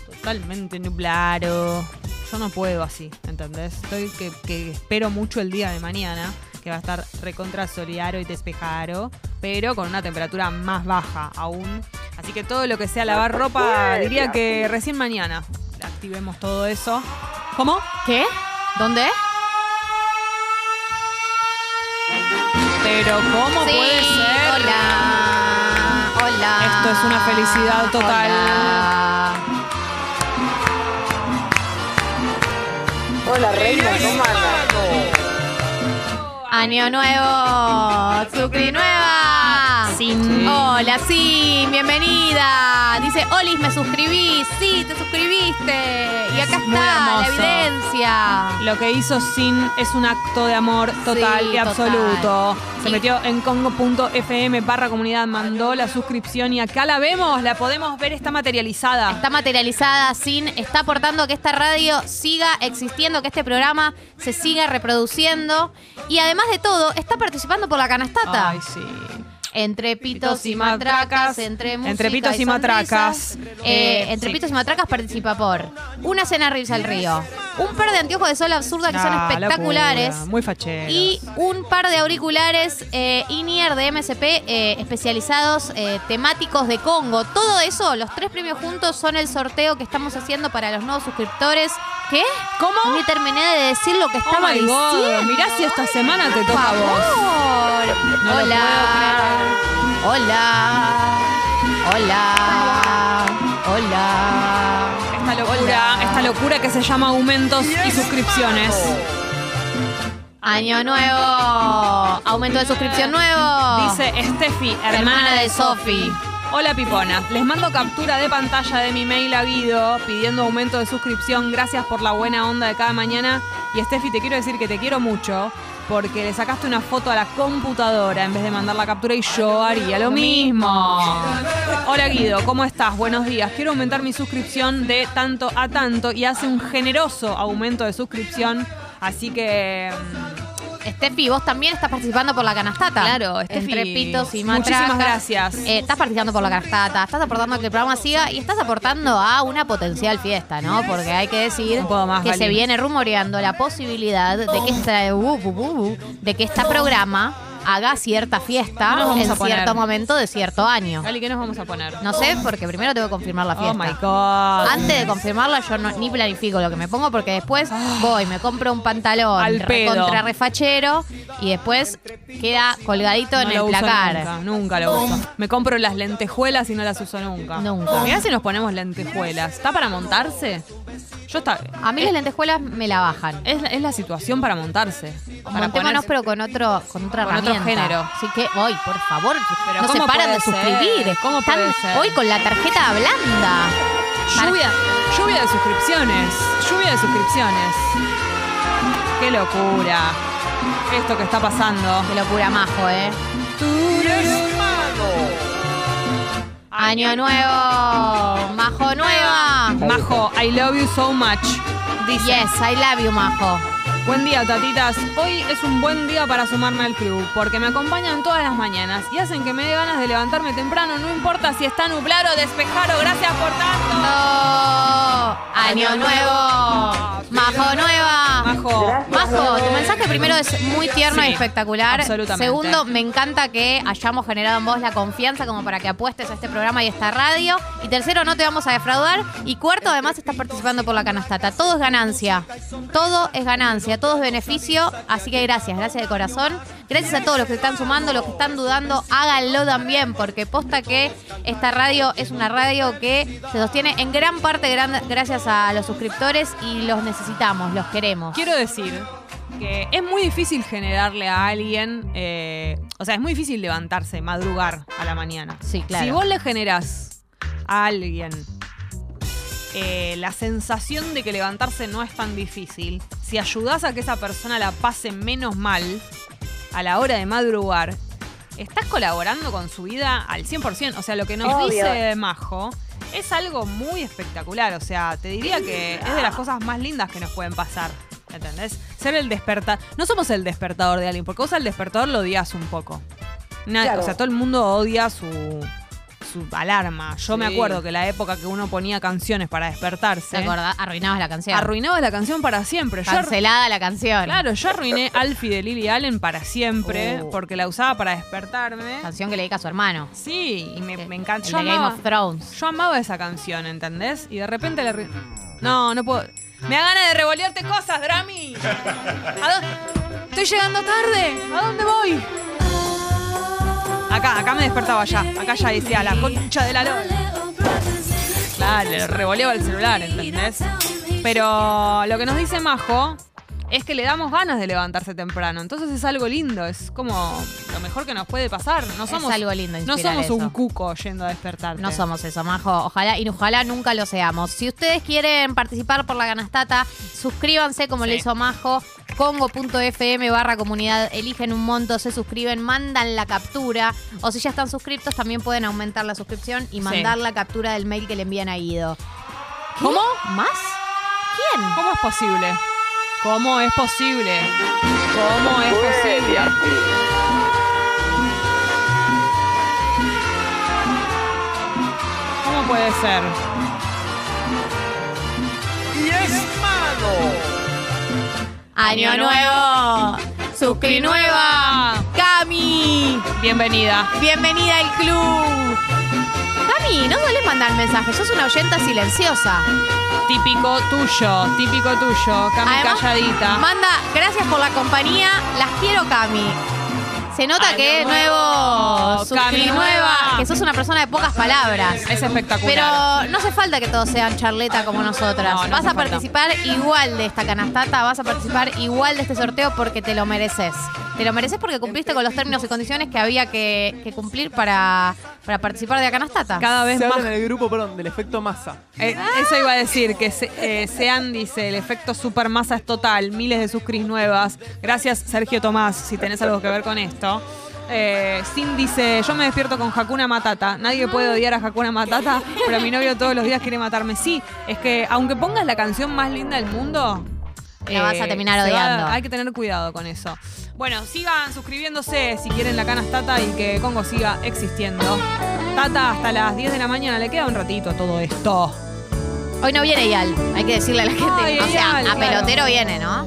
totalmente nublado. Yo no puedo así, ¿entendés? Estoy que, que espero mucho el día de mañana, que va a estar recontra soleado y despejado, pero con una temperatura más baja aún. Así que todo lo que sea lavar ropa, diría que recién mañana activemos todo eso. ¿Cómo? ¿Qué? ¿Dónde? Pero ¿cómo Sí, puede ser? Hola. Hola. Esto es una felicidad total. Hola. Hola, reina, ¿cómo andas? Año nuevo, Sucri nueva. Sin. Hola, sí, bienvenida. Dice, Olis, me suscribí. Sí, te suscribiste. Y acá está la evidencia. Lo que hizo Sin es un acto de amor total Sí, y total. absoluto. Se Y- metió en congo.fm barra comunidad, mandó la suscripción y acá la vemos, la podemos ver, está materializada. Está materializada, sin, está aportando que esta radio siga existiendo, que este programa se siga reproduciendo. Y además de todo, está participando por la canastata. Ay, sí. Entre pitos y matracas, entre música entre pitos y matracas. sonrisas. Eh, entre pitos y matracas participa por una cena Risa al Río, un par de anteojos de sol absurda que son Ah, espectaculares locura, Muy fachero. y un par de auriculares eh, in-ear de MSP eh, especializados eh, temáticos de Congo. Todo eso, los tres premios juntos son el sorteo que estamos haciendo para los nuevos suscriptores. ¿Qué? ¿Cómo? Ni terminé de decir lo que Oh estaba my God, diciendo. mirá si esta semana te Por toca a vos. favor. No lo Hola. Hola. Hola. Hola. Esta locura, esta locura que se llama aumentos y suscripciones. Año nuevo. Aumento de suscripción nuevo. Dice Steffi, hermana, Hermana de de Sofi. Hola Pipona, les mando captura de pantalla de mi mail a Guido pidiendo aumento de suscripción. Gracias por la buena onda de cada mañana. Y Steffi, te quiero decir que te quiero mucho porque le sacaste una foto a la computadora en vez de mandar la captura y yo haría lo mismo. Hola Guido, ¿cómo estás? Buenos días. Quiero aumentar mi suscripción de tanto a tanto y hace un generoso aumento de suscripción. Así que... Steffi, vos también estás participando por la canastata. Claro, Steffi. Entre pitos y matracas. Muchísimas gracias. Eh, estás participando por la canastata, estás aportando a que el programa siga y estás aportando a una potencial fiesta, ¿no? Porque hay que decir más, que se viene rumoreando la posibilidad de que este, uh, uh, uh, uh, de que este programa haga cierta fiesta en poner. cierto momento de cierto año. Gali, ¿qué nos vamos a poner? No sé, porque primero tengo que confirmar la Oh fiesta. my God. Antes de confirmarla, yo no- ni planifico lo que me pongo porque después voy, me compro un pantalón Al pedo. contra refachero y después queda colgadito No en el placar. Nunca, nunca lo uso. Me compro las lentejuelas y no las uso nunca. Nunca. Mirá si nos ponemos lentejuelas. ¿Está para montarse? Yo está. A mí es, las lentejuelas me la bajan. es, la- es la situación para montarse. Para Montémonos, ponerse- pero con otro, con otra Con otro género. Así que, hoy, por favor, Pero no se ¿cómo paran de ser? suscribir. ¿Cómo Están puede ser? hoy con la tarjeta blanda. Lluvia, lluvia de suscripciones. Lluvia de suscripciones. Qué locura. Esto que está pasando. Qué locura, majo, ¿eh? Año nuevo, majo nueva. Majo, I love you so much. Dice. Yes, I love you, majo. Buen día, tatitas. Hoy es un buen día para sumarme al club, porque me acompañan todas las mañanas y hacen que me dé ganas de levantarme temprano, no importa si está nublado o despejado. Gracias por tanto. No. Año nuevo, majo nueva. Majo. Majo, tu mensaje primero es muy tierno Sí, y espectacular. absolutamente. Segundo, me encanta que hayamos generado en vos la confianza como para que apuestes a este programa y a esta radio. Y tercero, no te vamos a defraudar. Y cuarto, además, estás participando por la canastata. Todo es ganancia. Todo es ganancia, todo es beneficio. Así que gracias, gracias de corazón. Gracias a todos los que están sumando, los que están dudando, háganlo también, porque posta que esta radio es una radio que se sostiene en gran parte gran- gracias a los suscriptores y los necesitamos, los queremos. Quiero decir que es muy difícil generarle a alguien, eh, o sea, es muy difícil levantarse, madrugar a la mañana. Sí, claro. Si vos le generás a alguien eh, la sensación de que levantarse no es tan difícil, si ayudás a que esa persona la pase menos mal a la hora de madrugar, estás colaborando con su vida al 100%. O sea, lo que nos Obvio. dice Majo es algo muy espectacular. O sea, te diría que es de las cosas más lindas que nos pueden pasar. ¿Entendés? Ser el despertador. No somos el despertador de alguien, porque vos al despertador lo odias un poco. Claro. O sea, todo el mundo odia su, su alarma. Yo me acuerdo que la época que uno ponía canciones para despertarse, ¿Te acordás? Arruinabas la canción. arruinaba la canción para siempre. Yo Cancelada la canción. Claro, yo arruiné *laughs* Alfie de Lily Allen para siempre Uh. porque la usaba para despertarme. Canción que le dedica a su hermano. Sí, y me, me encanta. Yo de Game amaba, of Thrones. yo amaba esa canción, ¿entendés? Y de repente le... arruin- No, no puedo... Me da ganas de revolearte cosas, Drami. *laughs* ¿A dónde? Estoy llegando tarde. ¿A dónde voy? Acá, acá me despertaba ya. Acá ya decía la concha de la lora. Claro, le revoleaba el celular, ¿entendés? Pero lo que nos dice Majo es que le damos ganas de levantarse temprano. Entonces es algo lindo, es como lo mejor que nos puede pasar. No somos, algo lindo No somos un cuco yendo a despertarte. No somos eso, Majo. Ojalá y ojalá nunca lo seamos. Si ustedes quieren participar por la ganastata, suscríbanse como lo Sí. hizo Majo. Congo.fm barra comunidad, eligen un monto, se suscriben, mandan la captura. O si ya están suscriptos, también pueden aumentar la suscripción y mandar la captura del mail que le envían a Guido. ¿Qué? ¿Cómo? ¿Más? ¿Quién? ¿Cómo es posible? ¿Cómo es posible? ¿Cómo es posible? ¿Cómo puede ser? Año nuevo, suscri nueva, Cami. Bienvenida. Bienvenida al club. Cami, no sueles mandar mensajes, sos una oyenta silenciosa. Típico tuyo, típico tuyo. Cami Además, calladita. Manda, gracias por la compañía, las quiero, Cami. Se nota Año que es nuevo, Cami nueva, que sos una persona de pocas palabras. Es espectacular. Pero no hace falta que todos sean charleta como nosotras. No, no vas a falta. participar igual de esta canastata, vas a participar igual de este sorteo porque te lo mereces. Te lo mereces porque cumpliste con los términos y condiciones que había que, que cumplir para, para participar de la canastata. Cada vez Se más. habla en el grupo, perdón, del efecto masa. Eh, eso iba a decir, que se- eh, Sean dice, el efecto supermasa es total, miles de suscris nuevas. Gracias, Sergio Tomás, si tenés algo que ver con esto. Eh, Sin dice, yo me despierto con Hakuna Matata. Nadie puede odiar a Hakuna Matata, pero mi novio todos los días quiere matarme. Sí, es que aunque pongas la canción más linda del mundo... eh, La vas a terminar se va- odiando. hay que tener cuidado con eso. Bueno, sigan suscribiéndose si quieren la canastata y que Congo siga existiendo. Tata, hasta las 10 de la mañana, le queda un ratito a todo esto. Hoy no viene Yal, hay que decirle a la gente. Ay, o sea, Eyal, a claro. pelotero viene, ¿no?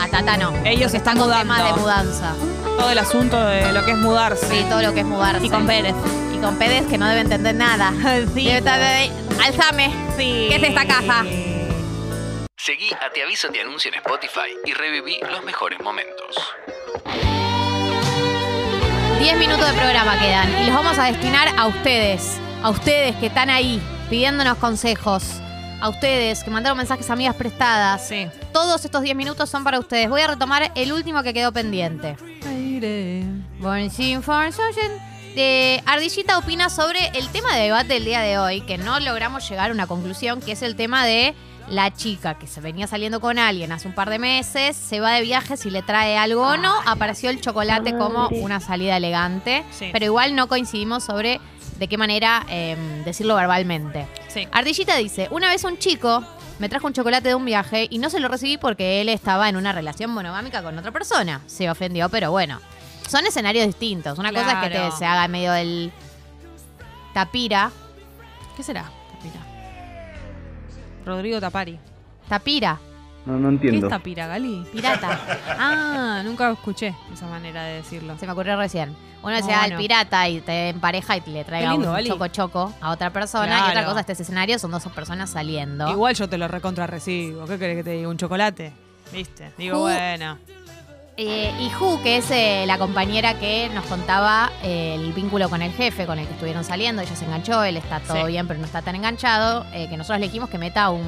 A Tata no. Ellos están con mudando. temas de mudanza. Todo el asunto de lo que es mudarse. Sí, todo lo que es mudarse. Y con Pérez. Y con Pérez que no debe entender nada. *laughs* Sí. Debe estar de- Alzame. Sí. ¿Qué es esta caja? Seguí a Te Aviso Te Anuncio en Spotify y reviví los mejores momentos. 10 minutos de programa quedan y los vamos a destinar a ustedes. A ustedes que están ahí pidiéndonos consejos. A ustedes que mandaron mensajes a amigas prestadas. Sí. Todos estos 10 minutos son para ustedes. Voy a retomar el último que quedó pendiente. Born. Eh, Ardillita opina sobre el tema de debate del día de hoy, que no logramos llegar a una conclusión, que es el tema de la chica que se venía saliendo con alguien hace un par de meses, se va de viaje si le trae algo o no. Apareció el chocolate como una salida elegante, Sí. pero igual no coincidimos sobre de qué manera eh, decirlo verbalmente. Sí. Ardillita dice, una vez un chico me trajo un chocolate de un viaje y no se lo recibí porque él estaba en una relación monogámica con otra persona. Se ofendió, pero bueno. Son escenarios distintos. Una cosa es que te, se haga en medio del tapira. ¿Qué será? Rodrigo Tapari. Tapira. No, no ¿Qué entiendo. es Tapira, Gali? Pirata. *laughs* Ah, nunca escuché esa manera de decirlo. Se me ocurrió recién. Uno No, se al no. pirata y te empareja y le traiga Qué lindo, un Gali. choco choco a otra persona. Y otra cosa, este escenario son dos personas saliendo. Igual yo te lo recontra recibo. ¿Qué querés que te diga? ¿Un chocolate? ¿Viste? Digo, Ju- bueno. Eh, y Ju, que es eh, la compañera que nos contaba eh, el vínculo con el jefe, con el que estuvieron saliendo, ella se enganchó, él está todo Sí. bien, pero no está tan enganchado, eh, que nosotros le dijimos que meta un,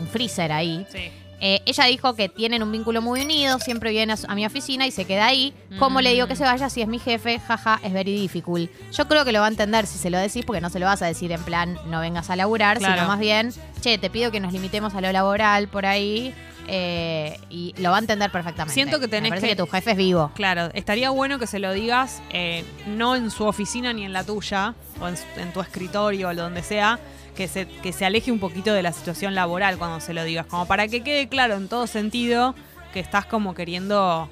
un freezer ahí. Sí. Ella dijo que tienen un vínculo muy unido, siempre viene a, su- a mi oficina y se queda ahí. ¿Cómo le digo que se vaya si es mi jefe? Jaja, es very difficult. Yo creo que lo va a entender si se lo decís, porque no se lo vas a decir en plan, no vengas a laburar, Claro. sino más bien, che, te pido que nos limitemos a lo laboral por ahí. Eh, y lo va a entender perfectamente. Siento que tenés Me parece que- que tu jefe es vivo. Claro, estaría bueno que se lo digas eh, no en su oficina ni en la tuya, o en, en tu escritorio o donde sea, que se, que se aleje un poquito de la situación laboral cuando se lo digas, como para que quede claro en todo sentido que estás como queriendo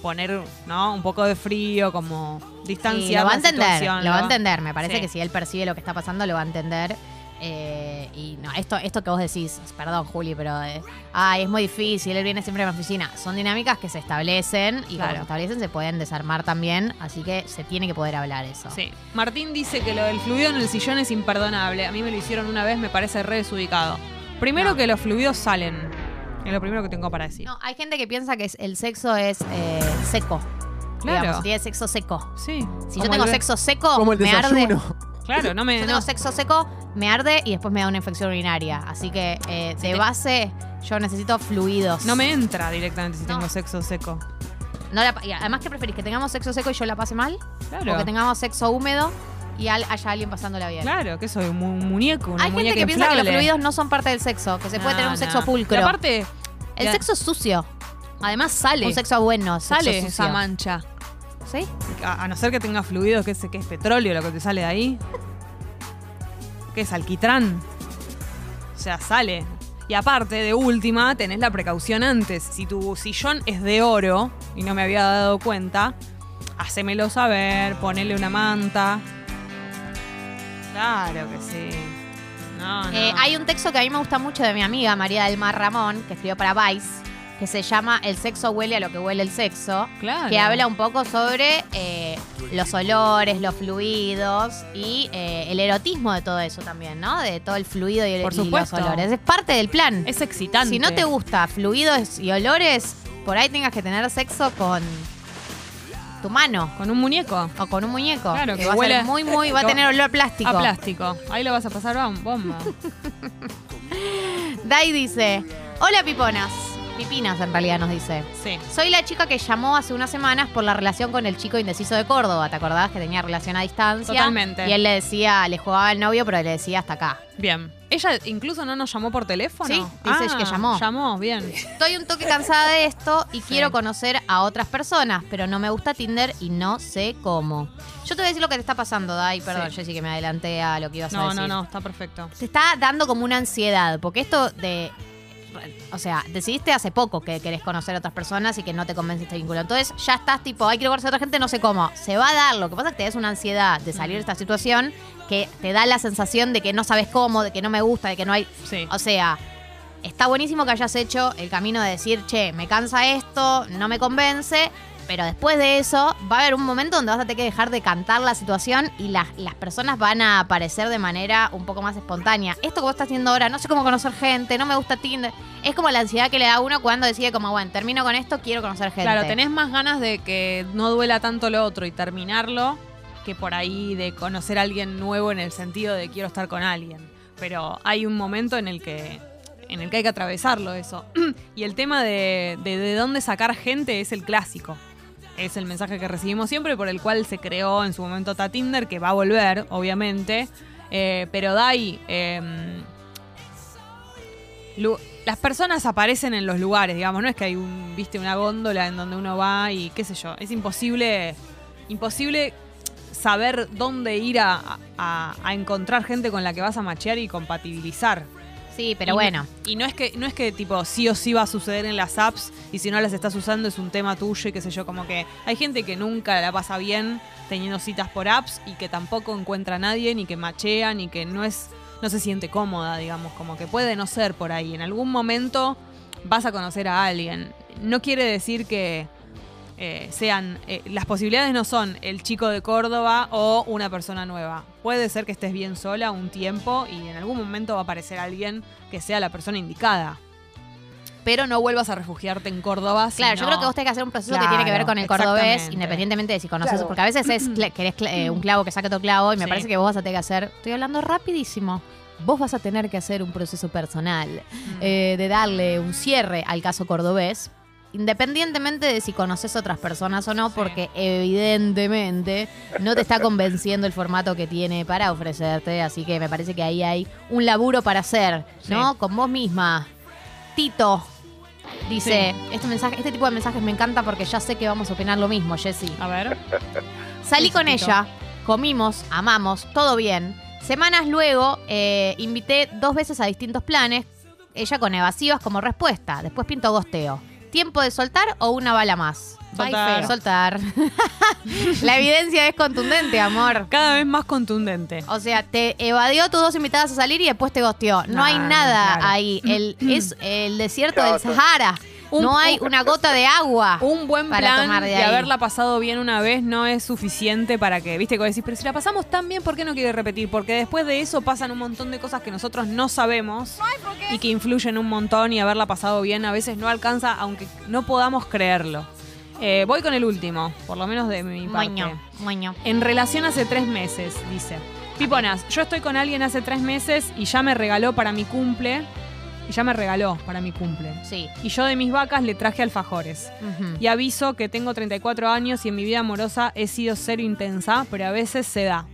poner ¿no? un poco de frío, como distanciar Sí, lo va a entender, lo va a entender. Me parece Sí. que si él percibe lo que está pasando, lo va a entender. Eh, y no, esto, esto que vos decís, perdón, Juli, pero eh, ay, es muy difícil, él viene siempre a mi oficina. Son dinámicas que se establecen y Claro. cuando se establecen se pueden desarmar también, así que se tiene que poder hablar eso. Sí. Martín dice que lo del fluido en el sillón es imperdonable. A mí me lo hicieron una vez, me parece re desubicado. Primero No. que los fluidos salen. Es lo primero que tengo para decir. No, hay gente que piensa que es- el sexo es eh, seco. Claro. Digamos, tiene sexo seco. Sí. Si Como yo tengo el- sexo seco, Como el me arde. Claro, *laughs* no me. Yo no. tengo sexo seco, me arde y después me da una infección urinaria. Así que eh, de te- base yo necesito fluidos. No me entra directamente si No. tengo sexo seco. No la- y además, ¿qué preferís? ¿Que tengamos sexo seco y yo la pase mal? Claro. ¿O que tengamos sexo húmedo y al- haya alguien pasándola bien? Claro, que soy un mu- muñeco, una Hay gente muñeca que piensa que los inflable. fluidos no son parte del sexo, que se puede No, tener un sexo pulcro. Y aparte, el ya- sexo es sucio. además sale. Un sexo bueno, sexo sale sucio. esa mancha. ¿Sí? A, a no ser que tenga fluidos, que es, que es petróleo lo que te sale de ahí. ¿Qué es alquitrán? O sea, sale. Y aparte, de última, tenés la precaución antes. Si tu sillón es de oro y no me había dado cuenta, hacémelo saber, ponele una manta. Claro que sí. No, no. Eh, hay un texto que a mí me gusta mucho de mi amiga María del Mar Ramón, que escribió para Vice, que se llama El sexo huele a lo que huele el sexo. Claro. Que habla un poco sobre eh, los olores, los fluidos y eh, el erotismo de todo eso también, ¿no? De todo el fluido y, el- Por y los supuesto. olores. Es parte del plan. Es excitante. Si no te gusta fluidos y olores, por ahí tengas que tener sexo con tu mano. Con un muñeco. O con un muñeco. Claro, que, que va a huele- ser muy, muy, va a *laughs* tener olor a plástico. A plástico. Ahí lo vas a pasar bom- bomba. *laughs* Dai dice, hola piponas. Pipinas en realidad nos dice. Sí. Soy la chica que llamó hace unas semanas por la relación con el chico indeciso de Córdoba. ¿Te acordás que tenía relación a distancia? Totalmente. Y él le decía, le jugaba al novio, pero le decía hasta acá. Bien. ¿Ella incluso no nos llamó por teléfono? Sí, dice que llamó. Llamó, bien. Estoy un toque cansada de esto y quiero conocer a otras personas, pero no me gusta Tinder y no sé cómo. Yo te voy a decir lo que te está pasando, Dai. Perdón, Sí. Jessy, que me adelanté a lo que ibas a No, decir. no, no, está perfecto. te está dando como una ansiedad, porque esto de... O sea, decidiste hace poco que querés conocer a otras personas y que no te convence este vínculo. Entonces ya estás tipo, hay que conocer a otra gente, no sé cómo. Se va a dar. Lo que pasa es que te das una ansiedad de salir de esta situación que te da la sensación de que no sabes cómo, de que no me gusta, de que no hay... Sí. O sea, está buenísimo que hayas hecho el camino de decir, che, me cansa esto, no me convence, pero después de eso va a haber un momento donde vas a tener que dejar de cantar la situación y las, las personas van a aparecer de manera un poco más espontánea. Esto que vos estás haciendo ahora, no sé cómo conocer gente, no me gusta Tinder, es como la ansiedad que le da a uno cuando decide como, bueno, termino con esto, quiero conocer gente. Claro, tenés más ganas de que no duela tanto lo otro y terminarlo que por ahí de conocer a alguien nuevo en el sentido de quiero estar con alguien. Pero hay un momento en el que en el que hay que atravesarlo eso. *clears throat* y el tema de, de de dónde sacar gente es el clásico. Es el mensaje que recibimos siempre por el cual se creó en su momento Tinder, que va a volver, obviamente. Eh, pero Dai, em, las personas aparecen en los lugares, digamos, no es que hay un, viste, una góndola en donde uno va y qué sé yo. Es imposible, imposible saber dónde ir a- a encontrar gente con la que vas a machear y compatibilizar. Sí, Y pero no- bueno. y no es que, no es que tipo sí o sí va a suceder en las apps y si no las estás usando es un tema tuyo y qué sé yo, como que hay gente que nunca la pasa bien teniendo citas por apps y que tampoco encuentra a nadie, ni que machea, ni que no es, no se siente cómoda, digamos, como que puede no ser por ahí. En algún momento vas a conocer a alguien. No quiere decir que eh, sean, eh, las posibilidades no son el chico de Córdoba o una persona nueva. Puede ser que estés bien sola un tiempo y en algún momento va a aparecer alguien que sea la persona indicada. Pero no vuelvas a refugiarte en Córdoba. Claro, yo creo que vos tenés que hacer un proceso que tiene que ver con el cordobés, independientemente de si conoces, Claro. porque a veces es querés eh, un clavo que saque otro clavo y me Sí. parece que vos vas a tener que hacer, estoy hablando rapidísimo, vos vas a tener que hacer un proceso personal Mm. eh, de darle un cierre al caso cordobés, independientemente de si conoces otras personas o no, porque evidentemente no te está convenciendo el formato que tiene para ofrecerte, así que me parece que ahí hay un laburo para hacer, ¿no? Sí. Con vos misma. Tito, Dice, este mensaje, este tipo de mensajes me encanta porque ya sé que vamos a opinar lo mismo, Jessy. A ver. *laughs* Salí con ella, comimos, amamos, todo bien. Semanas luego, eh, invité dos veces a distintos planes, ella con evasivas como respuesta. Después pinto gosteo. ¿Tiempo de soltar o una bala más? Soltar. *laughs* La evidencia es contundente, amor. Cada vez más contundente. O sea, te evadió tus dos invitadas a salir y después te gosteó. No, No, hay nada claro. ahí. El, *clears throat* es el desierto del. Sahara. Un- no hay una gota de agua. Un buen para plan tomar de de, ahí. haberla pasado bien una vez no es suficiente para que, viste, como decís, pero si la pasamos tan bien, ¿por qué no quiere repetir? Porque después de eso pasan un montón de cosas que nosotros no sabemos y que influyen un montón y haberla pasado bien a veces no alcanza, aunque no podamos creerlo. Eh, voy con el último, por lo menos de mi parte. Moño, moño. En relación hace tres meses, dice. Piponas, yo estoy con alguien hace tres meses y ya me regaló para mi cumple. Y ya me regaló para mi cumple. Sí. Y yo de mis vacas le traje alfajores. Y aviso que tengo 34 años y en mi vida amorosa he sido cero intensa, pero a veces se da.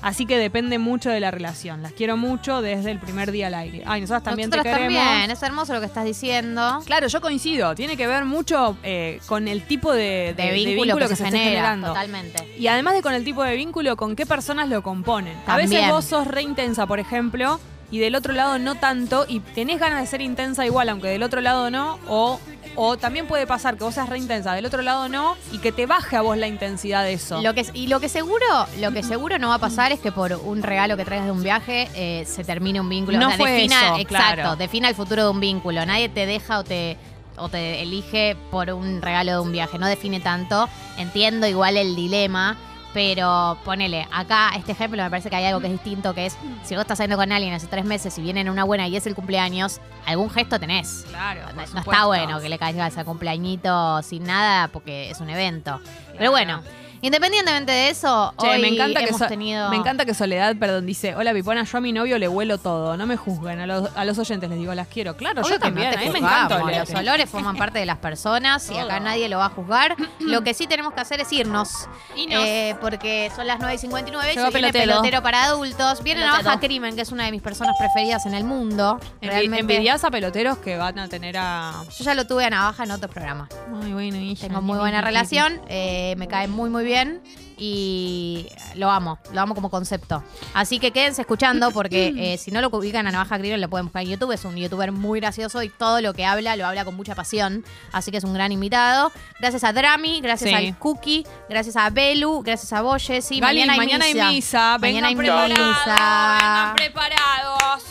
Así que depende mucho de la relación. Las quiero mucho desde el primer día al aire. Ay, nosotras también Nosotras te queremos. también, es hermoso lo que estás diciendo. Claro, yo coincido. Tiene que ver mucho eh, con el tipo de, De, vínculo, que, se, esté genera, generando. totalmente. Y además de con el tipo de vínculo, con qué personas lo componen. A veces vos sos re intensa, por ejemplo, y del otro lado no tanto, y tenés ganas de ser intensa igual, aunque del otro lado no, o, o también puede pasar que vos seas re intensa, del otro lado no, y que te baje a vos la intensidad de eso. Lo que, y lo que seguro, lo que seguro no va a pasar es que por un regalo que traigas de un viaje eh, se termine un vínculo. No O sea, fue defina, eso, exacto, claro. defina el futuro de un vínculo. Nadie te deja o te o te elige por un regalo de un viaje. No define tanto. Entiendo igual el dilema. Pero ponele, acá este ejemplo me parece que hay algo que es distinto, que es si vos estás saliendo con alguien hace tres meses y vienen una buena y es el cumpleaños, algún gesto tenés. Claro, No, está bueno que le caigas al cumpleañito sin nada porque es un evento. Pero bueno, independientemente de eso, Che, hoy me encanta que hemos So- tenido... me encanta que Soledad, perdón, dice, hola Pipona, yo a mi novio le huelo todo, no me juzguen, a los, a los oyentes les digo, las quiero. Claro, Obvio yo también, no te a mí me encanta. Los olores forman *laughs* parte de las personas y acá nadie lo va a juzgar. Lo que sí tenemos que hacer es irnos. Eh, porque son las 9 y 59 y Llegó viene Pelotero. pelotero para adultos. Viene. Navaja Crimen, que es una de mis personas preferidas en el mundo. Realmente. ¿Envidias a peloteros que van a tener a...? Yo ya lo tuve a Navaja en otros programas. Muy bueno. Tengo muy buena relación, eh, me cae muy muy bien y lo amo, lo amo como concepto. Así que quédense escuchando porque *clears throat* eh, si no lo ubican a Navaja Crimen lo pueden buscar en YouTube, es un youtuber muy gracioso y todo lo que habla lo habla con mucha pasión, así que es un gran invitado. Gracias a Drami, gracias Sí. al Cookie, gracias a Belu, gracias a Boye, sí, Gali, mañana hay mañana hay misa. misa, mañana hay vengan preparados, misa. vengan preparados.